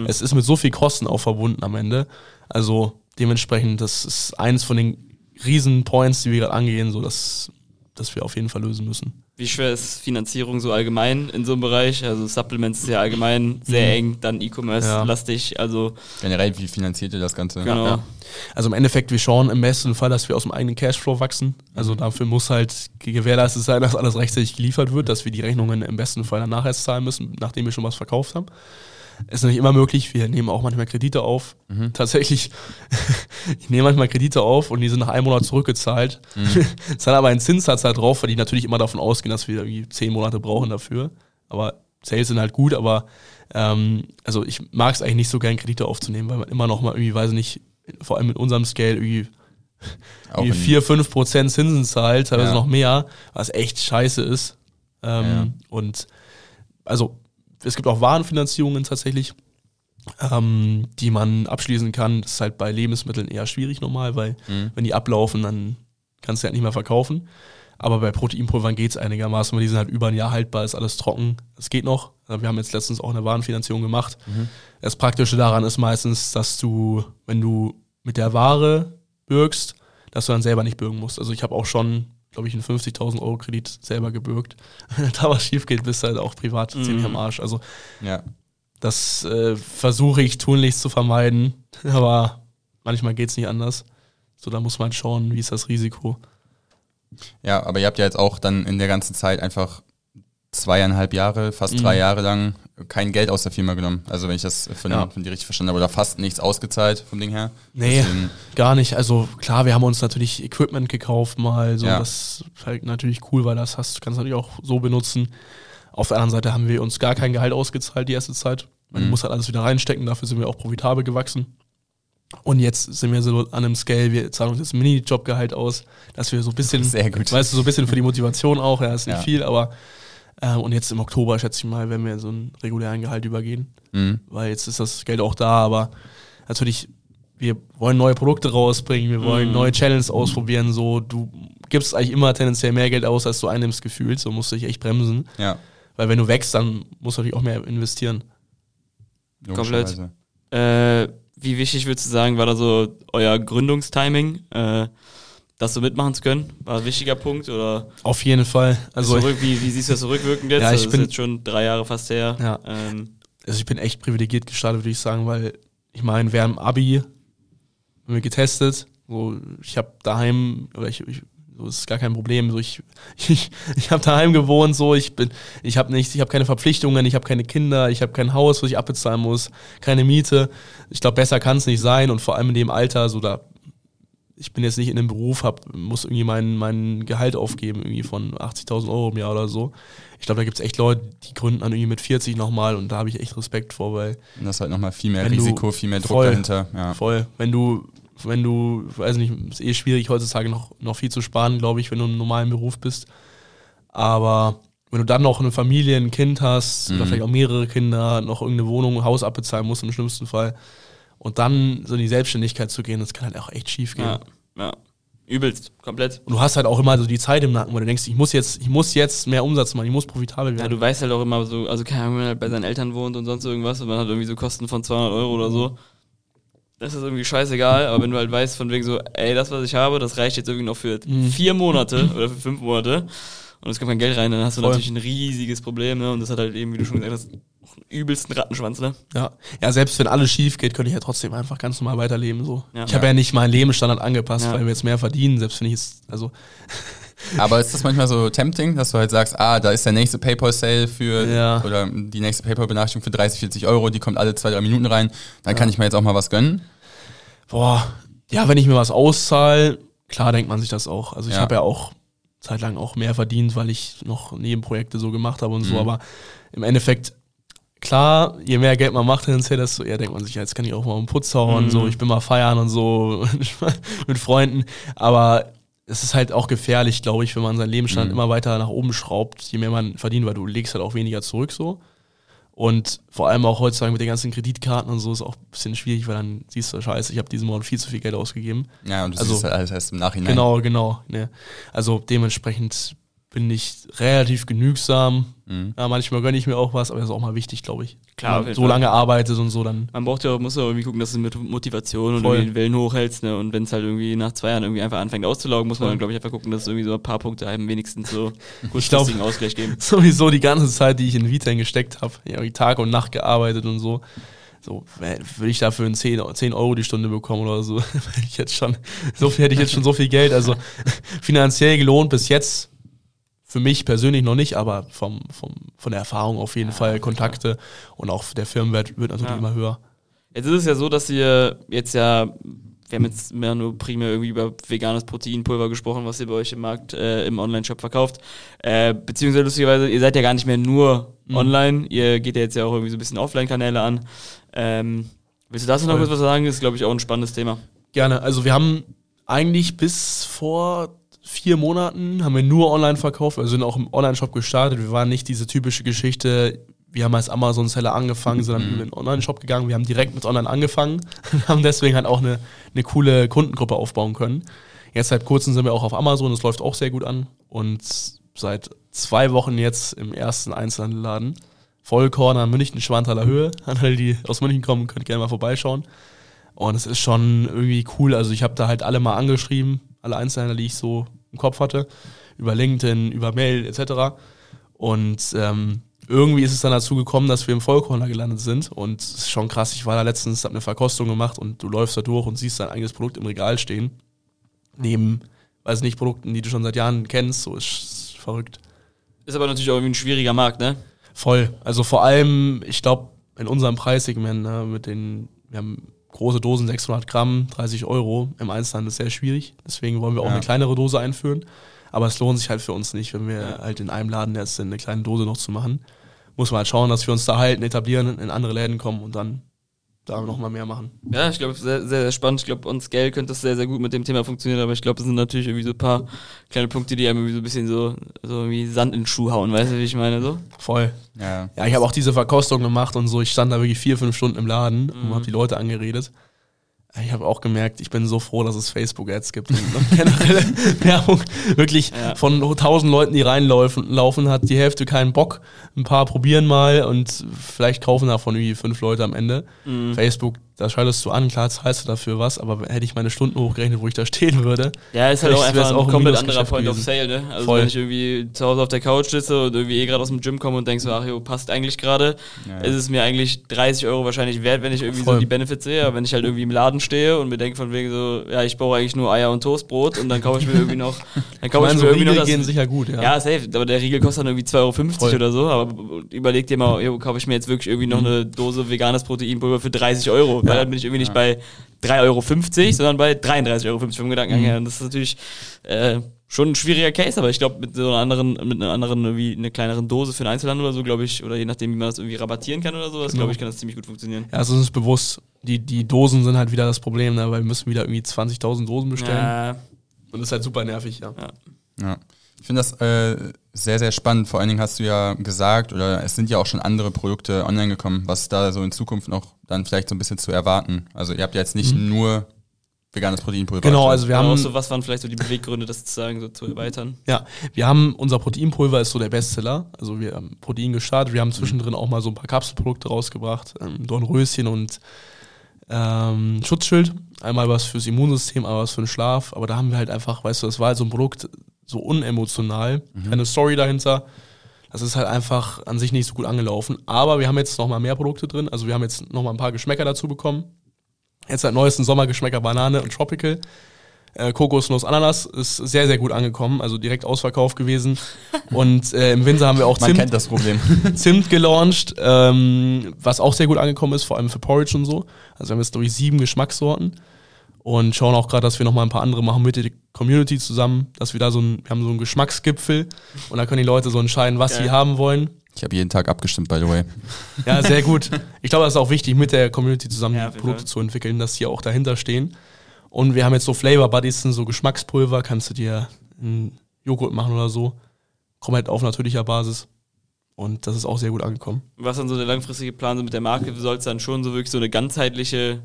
Es ist mit so viel Kosten auch verbunden am Ende. Also dementsprechend, das ist eins von den riesen Points, die wir gerade angehen, so dass, dass wir auf jeden Fall lösen müssen. Wie schwer ist Finanzierung so allgemein in so einem Bereich? Also Supplements ist ja allgemein sehr eng, dann E-Commerce-lastig, also Generell, wie finanziert ihr das Ganze? genau. Ja. Also im Endeffekt, wir schauen im besten Fall, dass wir aus dem eigenen Cashflow wachsen. Also dafür muss halt gewährleistet sein, dass alles rechtzeitig geliefert wird, dass wir die Rechnungen im besten Fall danach erst zahlen müssen, nachdem wir schon was verkauft haben. Ist nicht immer möglich. Wir nehmen auch manchmal Kredite auf. Tatsächlich, ich nehme manchmal Kredite auf und die sind nach einem Monat zurückgezahlt. Es hat aber einen Zinssatz da drauf, weil die natürlich immer davon ausgehen, dass wir irgendwie zehn Monate brauchen dafür. Aber Sales sind halt gut, aber ähm, also ich mag es eigentlich nicht so gern, Kredite aufzunehmen, weil man immer noch mal irgendwie, weiß nicht, vor allem mit unserem Scale irgendwie in- 4, 5 Prozent Zinsen zahlt, teilweise Ja. noch mehr, was echt scheiße ist. Ähm, Ja. Und also es gibt auch Warenfinanzierungen tatsächlich, ähm, die man abschließen kann. Das ist halt bei Lebensmitteln eher schwierig normal, weil Mhm. wenn die ablaufen, dann kannst du halt nicht mehr verkaufen. Aber bei Proteinpulvern geht es einigermaßen, weil die sind halt über ein Jahr haltbar, ist alles trocken. Das geht noch. Wir haben jetzt letztens auch eine Warenfinanzierung gemacht. Das Praktische daran ist meistens, dass du, wenn du mit der Ware bürgst, dass du dann selber nicht bürgen musst. Also ich habe auch schon, glaube ich, einen 50.000 Euro Kredit selber gebürgt. Wenn da was schief geht, bist du halt auch privat ziemlich am Arsch. Also Ja. das äh, versuche ich tunlichst zu vermeiden, aber manchmal geht es nicht anders. So, da muss man schauen, wie ist das Risiko. ja, aber ihr habt ja jetzt auch dann in der ganzen Zeit einfach zweieinhalb Jahre, fast Mhm. drei Jahre lang kein Geld aus der Firma genommen. Also wenn ich das von, Ja. von dir richtig verstanden habe, oder fast nichts ausgezahlt vom Ding her. Nee, Deswegen- gar nicht. Also klar, wir haben uns natürlich Equipment gekauft mal. So, Ja. Das ist halt natürlich cool, weil das hast, kannst du natürlich auch so benutzen. Auf der anderen Seite haben wir uns gar kein Gehalt ausgezahlt die erste Zeit. Man Mhm. muss halt alles wieder reinstecken, dafür sind wir auch profitabel gewachsen. Und jetzt sind wir so an einem Scale, wir zahlen uns jetzt Minijobgehalt aus, dass wir so ein bisschen, weißt du, so ein bisschen für die Motivation auch, ja, ist nicht Ja. viel, aber und jetzt im Oktober, schätze ich mal, werden wir in so einen regulären Gehalt übergehen Mhm. weil jetzt ist das Geld auch da, aber natürlich, wir wollen neue Produkte rausbringen, wir wollen Mhm. neue Challenges ausprobieren, so, du gibst eigentlich immer tendenziell mehr Geld aus, als du einnimmst gefühlt, so musst du dich echt bremsen, Ja, weil wenn du wächst, dann musst du natürlich auch mehr investieren. logischerweise. Äh, wie wichtig würdest du sagen, war da so euer Gründungstiming, äh, das so mitmachen zu können? War ein wichtiger Punkt oder Auf jeden Fall, also also zurück, wie, wie siehst du das zurückwirkend jetzt? Ja, ich das bin- jetzt schon drei Jahre fast her. Ja. Ähm, also ich bin echt privilegiert gestartet, würde ich sagen, weil ich meine, wir haben Abi haben wir getestet. So, ich habe daheim, oder ich, ich so das ist gar kein Problem. So, ich ich, ich habe daheim gewohnt, so ich bin, ich habe nichts, ich habe keine Verpflichtungen, ich habe keine Kinder, ich habe kein Haus, was ich abbezahlen muss, keine Miete. Ich glaube, besser kann es nicht sein und vor allem in dem Alter, so da ich bin jetzt nicht in einem Beruf, hab, muss irgendwie mein, mein Gehalt aufgeben, irgendwie von 80.000 Euro im Jahr oder so. Ich glaube, da gibt es echt Leute, die gründen dann irgendwie mit 40 nochmal und da habe ich echt Respekt vor, weil Und das ist halt nochmal viel mehr Risiko, viel mehr Druck voll, dahinter. Ja. voll, wenn du, wenn du, weiß nicht, ist eh schwierig heutzutage noch, noch viel zu sparen, glaube ich, wenn du im normalen Beruf bist. Aber wenn du dann noch eine Familie, ein Kind hast, oder Mhm. vielleicht auch mehrere Kinder, noch irgendeine Wohnung, ein Haus abbezahlen musst im schlimmsten Fall, und dann so in die Selbstständigkeit zu gehen, das kann halt auch echt schief gehen. ja, ja. Übelst, komplett. Und du hast halt auch immer so die Zeit im Nacken, wo du denkst, ich muss jetzt, ich muss jetzt mehr Umsatz machen, ich muss profitabel Ja, werden. du weißt halt auch immer so, also keine Ahnung, wenn man halt bei seinen Eltern wohnt und sonst irgendwas und man hat irgendwie so Kosten von 200 Euro oder so. Das ist irgendwie scheißegal, aber wenn du halt weißt von wegen so, ey, das, was ich habe, das reicht jetzt irgendwie noch für Mhm. vier Monate oder für fünf Monate und es kommt kein Geld rein, dann hast du Voll. natürlich ein riesiges Problem, ne? Und das hat halt eben, wie du schon gesagt hast, übelsten Rattenschwanz, ne? Ja. ja, selbst wenn alles schief geht, könnte ich ja trotzdem einfach ganz normal weiterleben. So. Ja. ich habe ja. nicht meinen Lebensstandard angepasst, Ja. weil wir jetzt mehr verdienen, selbst wenn ich es, also Aber ist das manchmal so tempting, dass du halt sagst, ah, da ist der nächste PayPal-Sale für Ja. oder die nächste PayPal-Benachrichtigung für 30, 40 Euro, die kommt alle zwei, drei Minuten rein, dann kann ich mir jetzt auch mal was gönnen. boah, ja, wenn ich mir was auszahle, klar denkt man sich das auch. Also ich Ja. habe ja auch zeitlang auch mehr verdient, weil ich noch Nebenprojekte so gemacht habe und so, Mhm. aber im Endeffekt, klar, je mehr Geld man macht tendenziell, desto eher denkt man sich, ja, jetzt kann ich auch mal einen Putz hauen, Mhm. so, ich bin mal feiern und so mit Freunden, aber es ist halt auch gefährlich, glaube ich, wenn man seinen Lebensstand Mhm. immer weiter nach oben schraubt, je mehr man verdient, weil du legst halt auch weniger zurück so. Und vor allem auch heutzutage mit den ganzen Kreditkarten und so ist auch ein bisschen schwierig, weil dann siehst du, scheiße, ich habe diesen Monat viel zu viel Geld ausgegeben. Ja, und du Also- siehst halt alles erst im Nachhinein. Genau, genau. Ne. Also dementsprechend bin ich relativ genügsam. Mhm. Ja, manchmal gönne ich mir auch was, aber das ist auch mal wichtig, glaube ich. Klar, Wenn man so lange arbeitet und so, dann Man braucht ja, muss ja irgendwie gucken, dass du mit Motivation und Voll. irgendwie den Wellen hochhältst, ne? Und wenn es halt irgendwie nach zwei Jahren irgendwie einfach anfängt auszulaugen, muss man dann, glaube ich, einfach gucken, dass es irgendwie so ein paar Punkte einem wenigstens so kurzfristigen Ausgleich geben. sowieso die ganze Zeit, die ich in Vitain gesteckt habe, ja, Tag und Nacht gearbeitet und so. So, würde ich dafür 10, 10 Euro die Stunde bekommen oder so, ich jetzt schon, so viel hätte ich jetzt schon so viel Geld. Also finanziell gelohnt bis jetzt für mich persönlich noch nicht, aber vom, vom, von der Erfahrung auf jeden Fall Kontakte und auch der Firmenwert wird natürlich Ja. immer höher. Jetzt ist es ja so, dass ihr jetzt ja, wir haben jetzt mehr nur primär irgendwie über veganes Proteinpulver gesprochen, was ihr bei euch im Markt, äh, im Online-Shop verkauft. Äh, beziehungsweise lustigerweise, ihr seid ja gar nicht mehr nur Mhm. online, ihr geht ja jetzt ja auch irgendwie so ein bisschen Offline-Kanäle an. Ähm, willst du dazu noch kurz was sagen? Das ist, glaube ich, auch ein spannendes Thema. Gerne. Also wir haben eigentlich bis vor vier Monaten haben wir nur online verkauft. Wir sind auch im Online-Shop gestartet. Wir waren nicht diese typische Geschichte, wir haben als Amazon-Seller angefangen, sondern in den Online-Shop gegangen. Wir haben direkt mit Online angefangen und haben deswegen halt auch eine, eine coole Kundengruppe aufbauen können. Jetzt seit kurzem sind wir auch auf Amazon, das läuft auch sehr gut an. Und seit zwei Wochen jetzt im ersten Einzelhandelladen. Vollkorn an München, Schwanthaler Höhe. An alle, die aus München kommen, könnt gerne mal vorbeischauen. Und es ist schon irgendwie cool. Also ich habe da halt alle mal angeschrieben, alle Einzelhändler, die ich so im Kopf hatte, über LinkedIn, über Mail etc. Und ähm, irgendwie ist es dann dazu gekommen, dass wir im Vollkorner gelandet sind. Und es ist schon krass. Ich war da letztens, habe eine Verkostung gemacht und du läufst da durch und siehst dein eigenes Produkt im Regal stehen. Neben, weiß nicht, Produkten, die du schon seit Jahren kennst. So ist, verrückt. Ist aber natürlich auch irgendwie ein schwieriger Markt, ne? Voll. Also vor allem, ich glaube, in unserem Preissegment, ne, mit den, wir haben große Dosen, 600 Gramm, 30 Euro, im Einzelhandel ist sehr schwierig. Deswegen wollen wir auch Ja. eine kleinere Dose einführen. Aber es lohnt sich halt für uns nicht, wenn wir halt in einem Laden jetzt eine kleine Dose noch zu machen. Muss man halt schauen, dass wir uns da halten, etablieren, in andere Läden kommen und dann da nochmal mehr machen. Ja, ich glaube, sehr, sehr, sehr spannend. Ich glaube, uns Scale könnte das sehr, sehr gut mit dem Thema funktionieren, aber ich glaube, es sind natürlich irgendwie so ein paar kleine Punkte, die einem irgendwie so ein bisschen so, so irgendwie Sand in den Schuh hauen, weißt du, wie ich meine, so? Voll. Ja. Ja, ich habe auch diese Verkostung gemacht und so. Ich stand da wirklich vier, fünf Stunden im Laden und habe die Leute angeredet. Ich habe auch gemerkt, ich bin so froh, dass es Facebook-Ads gibt und generelle Werbung. Wirklich Ja. von tausend Leuten, die reinlaufen, laufen, hat die Hälfte keinen Bock. Ein paar probieren mal und vielleicht kaufen davon irgendwie fünf Leute am Ende. Mhm. Facebook, da schaltest du an, klar zahlst du dafür was, aber hätte ich meine Stunden hochgerechnet, wo ich da stehen würde. Ja, ist halt auch einfach ein auch ein komplett anderer Point of gewesen. Sale, ne? Also Voll. wenn ich irgendwie zu Hause auf der Couch sitze und irgendwie eh gerade aus dem Gym komme und denk so, ach jo, passt eigentlich gerade, Ja, ja. ist es mir eigentlich 30 Euro wahrscheinlich wert, wenn ich irgendwie Voll. so die Benefits sehe. Aber wenn ich halt irgendwie im Laden stehe und mir denke von wegen so, ja, ich brauche eigentlich nur Eier und Toastbrot und dann kaufe ich mir irgendwie noch, dann Ich kaufe ich meine, mir so irgendwie noch Riegel das, gehen sicher gut, ja. Ja, safe. Aber der Riegel kostet dann irgendwie 2,50 Euro Voll. oder so. Aber überleg dir mal, jo, kaufe ich mir jetzt wirklich irgendwie noch eine Dose veganes Proteinpulver für 30 Euro. Weil dann bin ich irgendwie nicht bei 3,50 Euro, sondern bei 33,50 Euro vom Gedankengang her. Und das ist natürlich äh, schon ein schwieriger Case, aber ich glaube, mit so einer anderen, mit einer anderen, irgendwie eine kleineren Dose für den Einzelhandel oder so, glaube ich, oder je nachdem, wie man das irgendwie rabattieren kann oder sowas, Genau. glaube ich, kann das ziemlich gut funktionieren. Ja, also uns ist bewusst, die, die Dosen sind halt wieder das Problem, ne, weil wir müssen wieder irgendwie 20.000 Dosen bestellen. Ja, Und das ist halt super nervig, ja. Ja. Ich finde das äh, sehr, sehr spannend. Vor allen Dingen hast du ja gesagt, oder es sind ja auch schon andere Produkte online gekommen, was da so in Zukunft noch dann vielleicht so ein bisschen zu erwarten. Also ihr habt ja jetzt nicht nur veganes Proteinpulver. Genau, also wir auch haben, so, was waren vielleicht so die Beweggründe, das sozusagen so zu erweitern? ja, wir haben, unser Proteinpulver ist so der Bestseller. Also wir haben Protein gestartet, wir haben zwischendrin auch mal so ein paar Kapselprodukte rausgebracht, ähm, Dornröschen und ähm, Schutzschild. Einmal was fürs Immunsystem, einmal was für den Schlaf. Aber da haben wir halt einfach, weißt du, das war halt so ein Produkt so unemotional, keine Story dahinter. Das ist halt einfach an sich nicht so gut angelaufen. Aber wir haben jetzt noch mal mehr Produkte drin. Also wir haben jetzt noch mal ein paar Geschmäcker dazu bekommen. Jetzt seit neuesten Sommergeschmäcker Banane und Tropical. Äh, Kokosnuss, Ananas ist sehr, sehr gut angekommen. Also direkt ausverkauft gewesen. Und äh, im Winter haben wir auch Man Zimt, kennt das Problem. Zimt gelauncht, ähm, was auch sehr gut angekommen ist, vor allem für Porridge und so. Also wir haben jetzt, glaube ich, sieben Geschmackssorten und schauen auch gerade, dass wir noch mal ein paar andere machen mit der Community zusammen, dass wir da so ein, wir haben so einen Geschmacksgipfel und da können die Leute so entscheiden, was Geil. sie haben wollen. Ich habe jeden Tag abgestimmt, by the way. Ja, sehr gut. Ich glaube, das ist auch wichtig, mit der Community zusammen Ja, die Produkte zu entwickeln, dass die auch dahinter stehen. Und wir haben jetzt so Flavor Buddies, sind so Geschmackspulver, kannst du dir einen Joghurt machen oder so. Komplett auf natürlicher Basis. Und das ist auch sehr gut angekommen. Was dann so der langfristige Plan so mit der Marke? Soll es dann schon so wirklich so eine ganzheitliche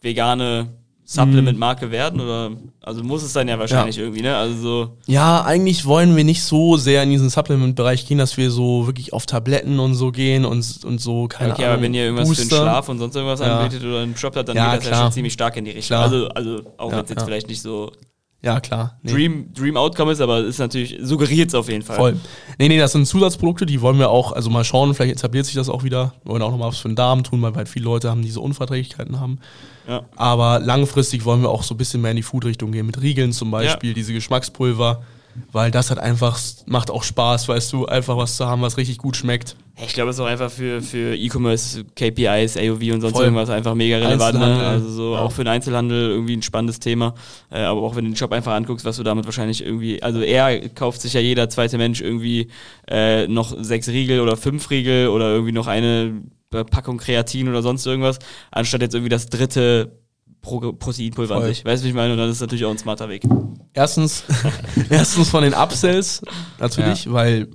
vegane Supplement-Marke werden? Oder also muss es dann ja wahrscheinlich irgendwie, ne? Also so. Ja, eigentlich wollen wir nicht so sehr in diesen Supplement-Bereich gehen, dass wir so wirklich auf Tabletten und so gehen und, und so, keine Okay, Ahnung. aber wenn ihr irgendwas für den Booster. Schlaf und sonst irgendwas Ja. anbietet oder einen Shop habt, dann Ja, geht das ja klar. schon ziemlich stark in die Richtung. Klar. Also, also auch Ja, wenn es jetzt ja. vielleicht nicht so Ja, klar. Nee. Dream, Dream Outcome ist, aber es ist natürlich, suggeriert es auf jeden Fall. Voll. Nee, nee, das sind Zusatzprodukte, die wollen wir auch, also mal schauen, vielleicht etabliert sich das auch wieder. Wir wollen auch nochmal was für den Darm tun, weil halt viele Leute haben, die so Unverträglichkeiten haben. Ja. Aber langfristig wollen wir auch so ein bisschen mehr in die Food-Richtung gehen, mit Riegeln zum Beispiel, diese Geschmackspulver, weil das hat einfach, macht auch Spaß, weißt du, einfach was zu haben, was richtig gut schmeckt. Ich glaube, es ist auch einfach für, für E-Commerce, KPIs, AOV und sonst Voll. irgendwas einfach mega relevant. Ne? Also so Ja. auch für den Einzelhandel irgendwie ein spannendes Thema. Äh, aber auch wenn du den Shop einfach anguckst, was du damit wahrscheinlich irgendwie, also eher kauft sich ja jeder zweite Mensch irgendwie äh, noch sechs Riegel oder fünf Riegel oder irgendwie noch eine Packung Kreatin oder sonst irgendwas, anstatt jetzt irgendwie das dritte Pro Proteinpulver an Voll. sich. Weißt du, wie ich meine? Und dann ist es natürlich auch ein smarter Weg. Erstens, erstens von den Upsells natürlich, weil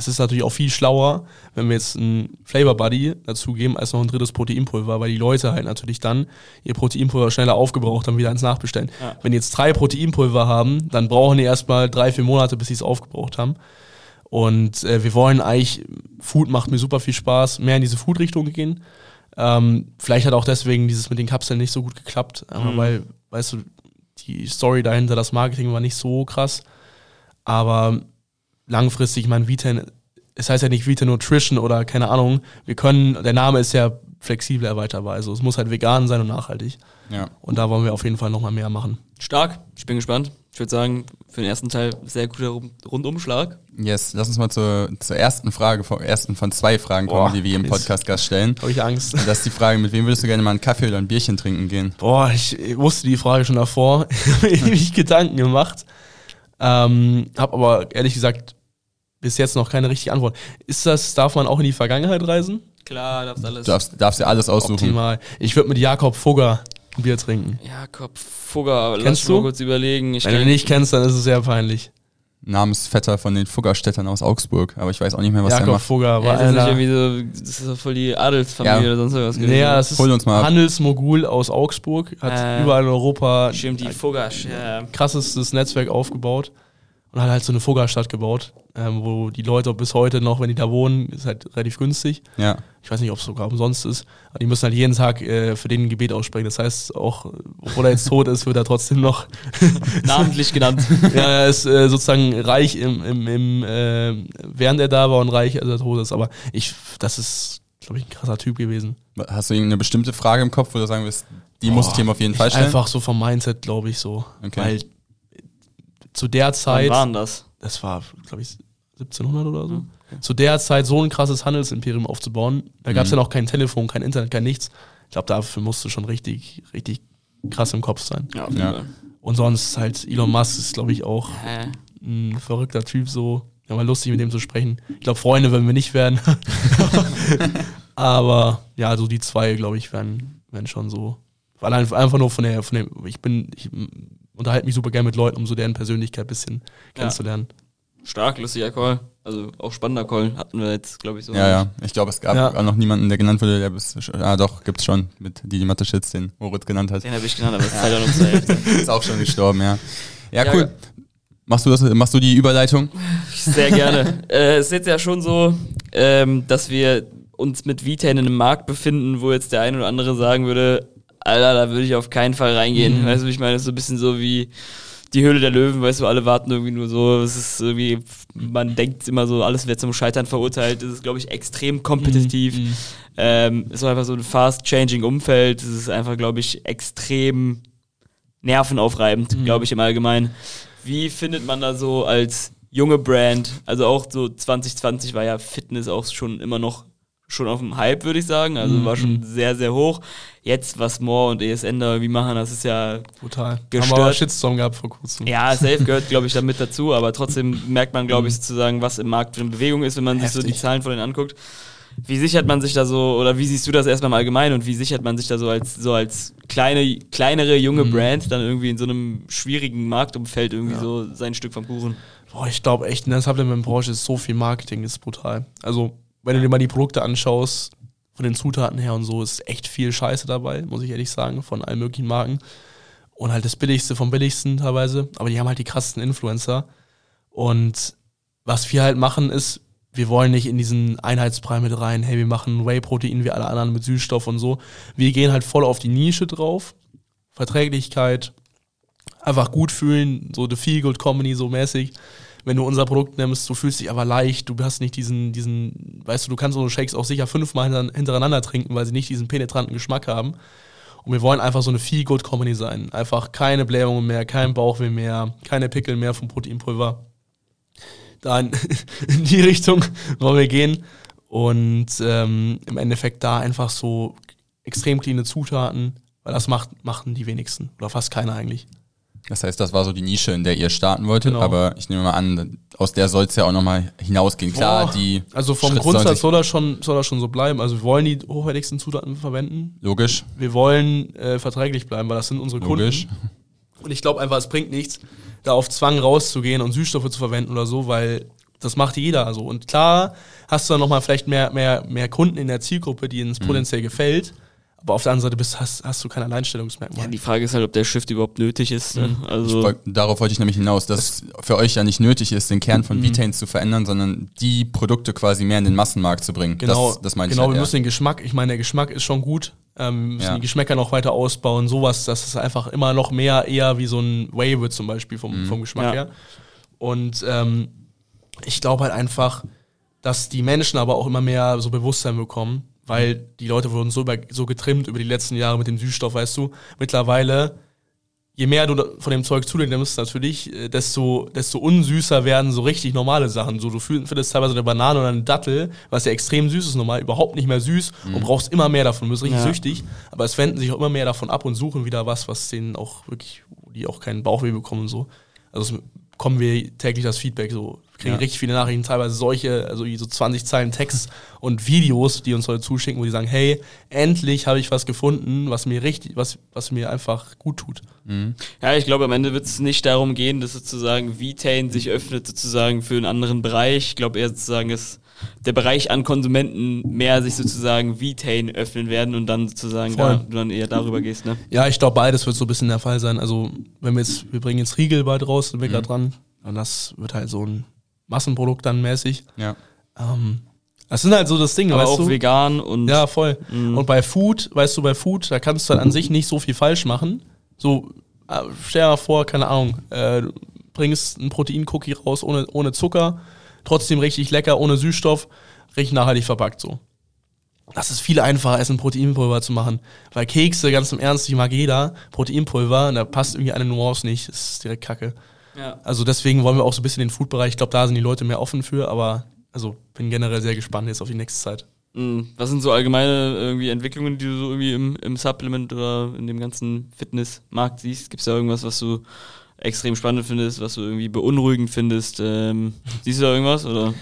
es ist natürlich auch viel schlauer, wenn wir jetzt ein Flavor Buddy dazugeben, als noch ein drittes Proteinpulver, weil die Leute halt natürlich dann ihr Proteinpulver schneller aufgebraucht haben, wieder eins nachbestellen. Ja. Wenn die jetzt drei Proteinpulver haben, dann brauchen die erstmal drei, vier Monate, bis sie es aufgebraucht haben. Und äh, wir wollen eigentlich, Food macht mir super viel Spaß, mehr in diese Food-Richtung gehen. Ähm, vielleicht hat auch deswegen dieses mit den Kapseln nicht so gut geklappt, Mhm. weil, weißt du, die Story dahinter, das Marketing war nicht so krass. Aber langfristig, ich meine, Vita, es heißt ja nicht Vita Nutrition oder keine Ahnung, wir können, der Name ist ja flexibel erweiterbar, also es muss halt vegan sein und nachhaltig. Ja. Und da wollen wir auf jeden Fall nochmal mehr machen. Stark. Ich bin gespannt. Ich würde sagen, für den ersten Teil sehr guter Rundumschlag. Yes, lass uns mal zur, zur ersten Frage, von, ersten von zwei Fragen kommen, Boah, die wir jedem ist- Podcast-Gast stellen. Habe ich Angst. Und Das ist die Frage, mit wem würdest du gerne mal einen Kaffee oder ein Bierchen trinken gehen? Boah, ich ich wusste die Frage schon davor. Ich habe mir ewig Gedanken gemacht. Ähm, habe aber ehrlich gesagt bis jetzt noch keine richtige Antwort. Ist das, darf man auch in die Vergangenheit reisen? Klar, darfst alles. Du darfst, darfst dir alles aussuchen. Optimal. Ich würde mit Jakob Fugger ein Bier trinken. Jakob Fugger, lass Kennst mich mal du? kurz überlegen. Ich Wenn du ihn nicht kennst, dann ist es sehr peinlich. Namensvetter von den Fuggerstädtern aus Augsburg, aber ich weiß auch nicht mehr, was der Jakob macht. Fugger Ja, war ist das nicht einer. irgendwie so, das ist doch voll die Adelsfamilie Ja. oder sonst irgendwas Naja, das ist Hol uns mal ab. Handelsmogul aus Augsburg, hat Äh, überall in Europa Stimmt, die Fuggasch, ja. krassestes Netzwerk aufgebaut und hat halt so eine Fuggerstadt gebaut, ähm, wo die Leute bis heute noch, wenn die da wohnen, ist halt relativ günstig. Ja. Ich weiß nicht, ob es sogar umsonst ist, aber die müssen halt jeden Tag äh, für den ein Gebet aussprechen. Das heißt, auch, obwohl er jetzt tot ist, wird er trotzdem noch, Namentlich genannt. ja, er ist äh, sozusagen reich im, im, im äh, während er da war und reich, als er tot ist. Aber ich, das ist, glaube ich, ein krasser Typ gewesen. Hast du irgendeine bestimmte Frage im Kopf, wo du sagen wirst, die muss ich ihm auf jeden Fall stellen? Einfach so vom Mindset, glaube ich, so. Okay. Weil zu der Wann Zeit, waren das? das war, glaube ich, 1700 oder so. Zu der Zeit so ein krasses Handelsimperium aufzubauen, da gab es Mhm. ja noch kein Telefon, kein Internet, kein nichts. Ich glaube, dafür musst du schon richtig, richtig krass im Kopf sein. Ja, auf jeden Ja. Fall. Und sonst halt Elon Musk ist, glaube ich, auch Hä? ein verrückter Typ so. Ja, mal lustig mit dem zu sprechen. Ich glaube, Freunde werden wir nicht werden. Aber ja, so die zwei, glaube ich, werden, werden schon so. Allein einfach nur von der, von der, ich bin, ich unterhalte mich super gerne mit Leuten, um so deren Persönlichkeit ein bisschen kennenzulernen. Stark, lustiger Call. Also auch spannender Call hatten wir jetzt, glaube ich, so. Ja, ja. Ich glaube, es gab Ja. auch noch niemanden, der genannt wurde, der bis. Ah, doch, gibt's schon mit Didi Mateschitz, den Moritz genannt hat. Den habe ich genannt, aber es ist leider noch zur Hälfte. Ist auch schon gestorben, ja. Ja, Ja, cool. Machst du das, machst du die Überleitung? Sehr gerne. äh, es ist jetzt ja schon so, ähm, dass wir uns mit Vita in einem Markt befinden, wo jetzt der eine oder andere sagen würde, Alter, da würde ich auf keinen Fall reingehen. Weißt du, ich meine, das ist so ein bisschen so wie die Höhle der Löwen, weißt du, alle warten irgendwie nur so, es ist irgendwie, man denkt immer so, alles wird zum Scheitern verurteilt. Es ist, glaube ich, extrem kompetitiv. Ähm, ist auch einfach so ein fast-changing Umfeld. Es ist einfach, glaube ich, extrem nervenaufreibend, glaube ich, im Allgemeinen. Wie findet man da so als junge Brand, also auch so 2020 war ja Fitness auch schon immer noch schon auf dem Hype, würde ich sagen, also war schon sehr, sehr hoch. Jetzt, was More und ESN da irgendwie machen, das ist ja Brutal. Gestört. Haben wir aber Shitstorm gehabt vor kurzem. ja, safe gehört, glaube ich, da mit dazu, aber trotzdem merkt man, glaube ich, sozusagen, was im Markt für eine Bewegung ist, wenn man sich so die Heftig. Zahlen von denen anguckt. Wie sichert man sich da so, oder wie siehst du das erstmal im Allgemeinen und wie sichert man sich da so als, so als kleine, kleinere, junge Brand dann irgendwie in so einem schwierigen Marktumfeld irgendwie so sein Stück vom Kuchen? Boah, ich glaube echt, in der Supplement-Branche ist so viel Marketing, ist brutal. Also, wenn du dir mal die Produkte anschaust, von den Zutaten her und so, ist echt viel Scheiße dabei, muss ich ehrlich sagen, von allen möglichen Marken. Und halt das Billigste vom Billigsten teilweise. Aber die haben halt die krassesten Influencer. Und was wir halt machen, ist, wir wollen nicht in diesen Einheitsbrei mit rein, hey, wir machen Whey-Protein wie alle anderen mit Süßstoff und so. Wir gehen halt voll auf die Nische drauf. Verträglichkeit, einfach gut fühlen, so The Feel Good Company so mäßig. Wenn du unser Produkt nimmst, du fühlst dich aber leicht, du hast nicht diesen, diesen, weißt du, du kannst so Shakes auch sicher fünfmal hinter- hintereinander trinken, weil sie nicht diesen penetranten Geschmack haben. Und wir wollen einfach so eine Feel Good Company sein. Einfach keine Blähungen mehr, kein Bauchweh mehr, keine Pickel mehr vom Proteinpulver. Da in, in die Richtung wollen wir gehen. Und ähm, im Endeffekt da einfach so extrem cleane Zutaten, weil das macht, machen die wenigsten. Oder fast keiner eigentlich. Das heißt, das war so die Nische, in der ihr starten wolltet, Genau. aber ich nehme mal an, aus der soll es ja auch nochmal hinausgehen. Klar, Boah. die. Also vom Schritte sollen Grundsatz soll das, schon, soll das schon so bleiben. Also wir wollen die hochwertigsten Zutaten verwenden. Logisch, Wir wollen äh, verträglich bleiben, weil das sind unsere logisch. Kunden. Und ich glaube einfach, es bringt nichts, da auf Zwang rauszugehen und Süßstoffe zu verwenden oder so, weil das macht jeder so. Und klar hast du dann nochmal vielleicht mehr, mehr, mehr Kunden in der Zielgruppe, die Mhm. es potenziell gefällt. Aber auf der anderen Seite bist, hast, hast du kein Alleinstellungsmerkmal. Ja, die Frage ist halt, ob der Shift überhaupt nötig ist. Ne? Ich Also, woll- darauf wollte ich nämlich hinaus, dass es für euch ja nicht nötig ist, den Kern Mhm. von Vitains zu verändern, sondern die Produkte quasi mehr in den Massenmarkt zu bringen. Genau, das, das meine genau ich halt wir müssen den Geschmack, ich meine, der Geschmack ist schon gut. Ähm, wir müssen Ja. die Geschmäcker noch weiter ausbauen, sowas, dass es einfach immer noch mehr eher wie so ein Whey wird zum Beispiel vom, vom Geschmack Ja. her. Und ähm, ich glaube halt einfach, dass die Menschen aber auch immer mehr so Bewusstsein bekommen, weil die Leute wurden so, über, so getrimmt über die letzten Jahre mit dem Süßstoff, weißt du. Mittlerweile, je mehr du von dem Zeug zu dir nimmst, natürlich, äh, desto, desto unsüßer werden so richtig normale Sachen. So, du findest teilweise eine Banane oder eine Dattel, was ja extrem süß ist, normal, überhaupt nicht mehr süß und brauchst immer mehr davon. Du bist richtig Ja. süchtig, aber es wenden sich auch immer mehr davon ab und suchen wieder was, was denen auch wirklich, die auch keinen Bauchweh bekommen und so. Also es bekommen wir täglich das Feedback so. Wir kriegen Ja. richtig viele Nachrichten, teilweise solche, also so 20 Zeilen Text und Videos, die uns Leute zuschicken, wo die sagen, hey, endlich habe ich was gefunden, was mir richtig, was, was mir einfach gut tut. ja, ich glaube, am Ende wird es nicht darum gehen, dass sozusagen Vitain sich öffnet sozusagen für einen anderen Bereich. Ich glaube eher sozusagen, dass der Bereich an Konsumenten mehr sich sozusagen Vitain öffnen werden und dann sozusagen Voll. da, du dann eher darüber gehst, ne? Ja, ich glaube, beides wird so ein bisschen der Fall sein. Also, wenn wir jetzt, wir bringen jetzt Riegel bald raus, sind wir gerade dran. Und das wird halt so ein Massenprodukt dann mäßig. Ja. Ähm, das sind halt so das Ding, Aber weißt auch du? vegan und Ja, voll. Und bei Food, weißt du, bei Food, da kannst du halt an sich nicht so viel falsch machen. So, äh, stell dir mal vor, keine Ahnung, äh, du bringst einen Protein-Cookie raus ohne, ohne Zucker, trotzdem richtig lecker, ohne Süßstoff, richtig nachhaltig verpackt so. Das ist viel einfacher, als ein Proteinpulver zu machen. Weil Kekse, ganz im Ernst, die mag jeder. Proteinpulver, da passt irgendwie eine Nuance nicht. Das ist direkt kacke. ja. Also deswegen wollen wir auch so ein bisschen den Food-Bereich, ich glaube, da sind die Leute mehr offen für, aber also bin generell sehr gespannt jetzt auf die nächste Zeit. Mhm. Was sind so allgemeine irgendwie Entwicklungen, die du so irgendwie im, im Supplement oder in dem ganzen Fitnessmarkt siehst? Gibt es da irgendwas, was du extrem spannend findest, was du irgendwie beunruhigend findest? Ähm, siehst du da irgendwas? Oder?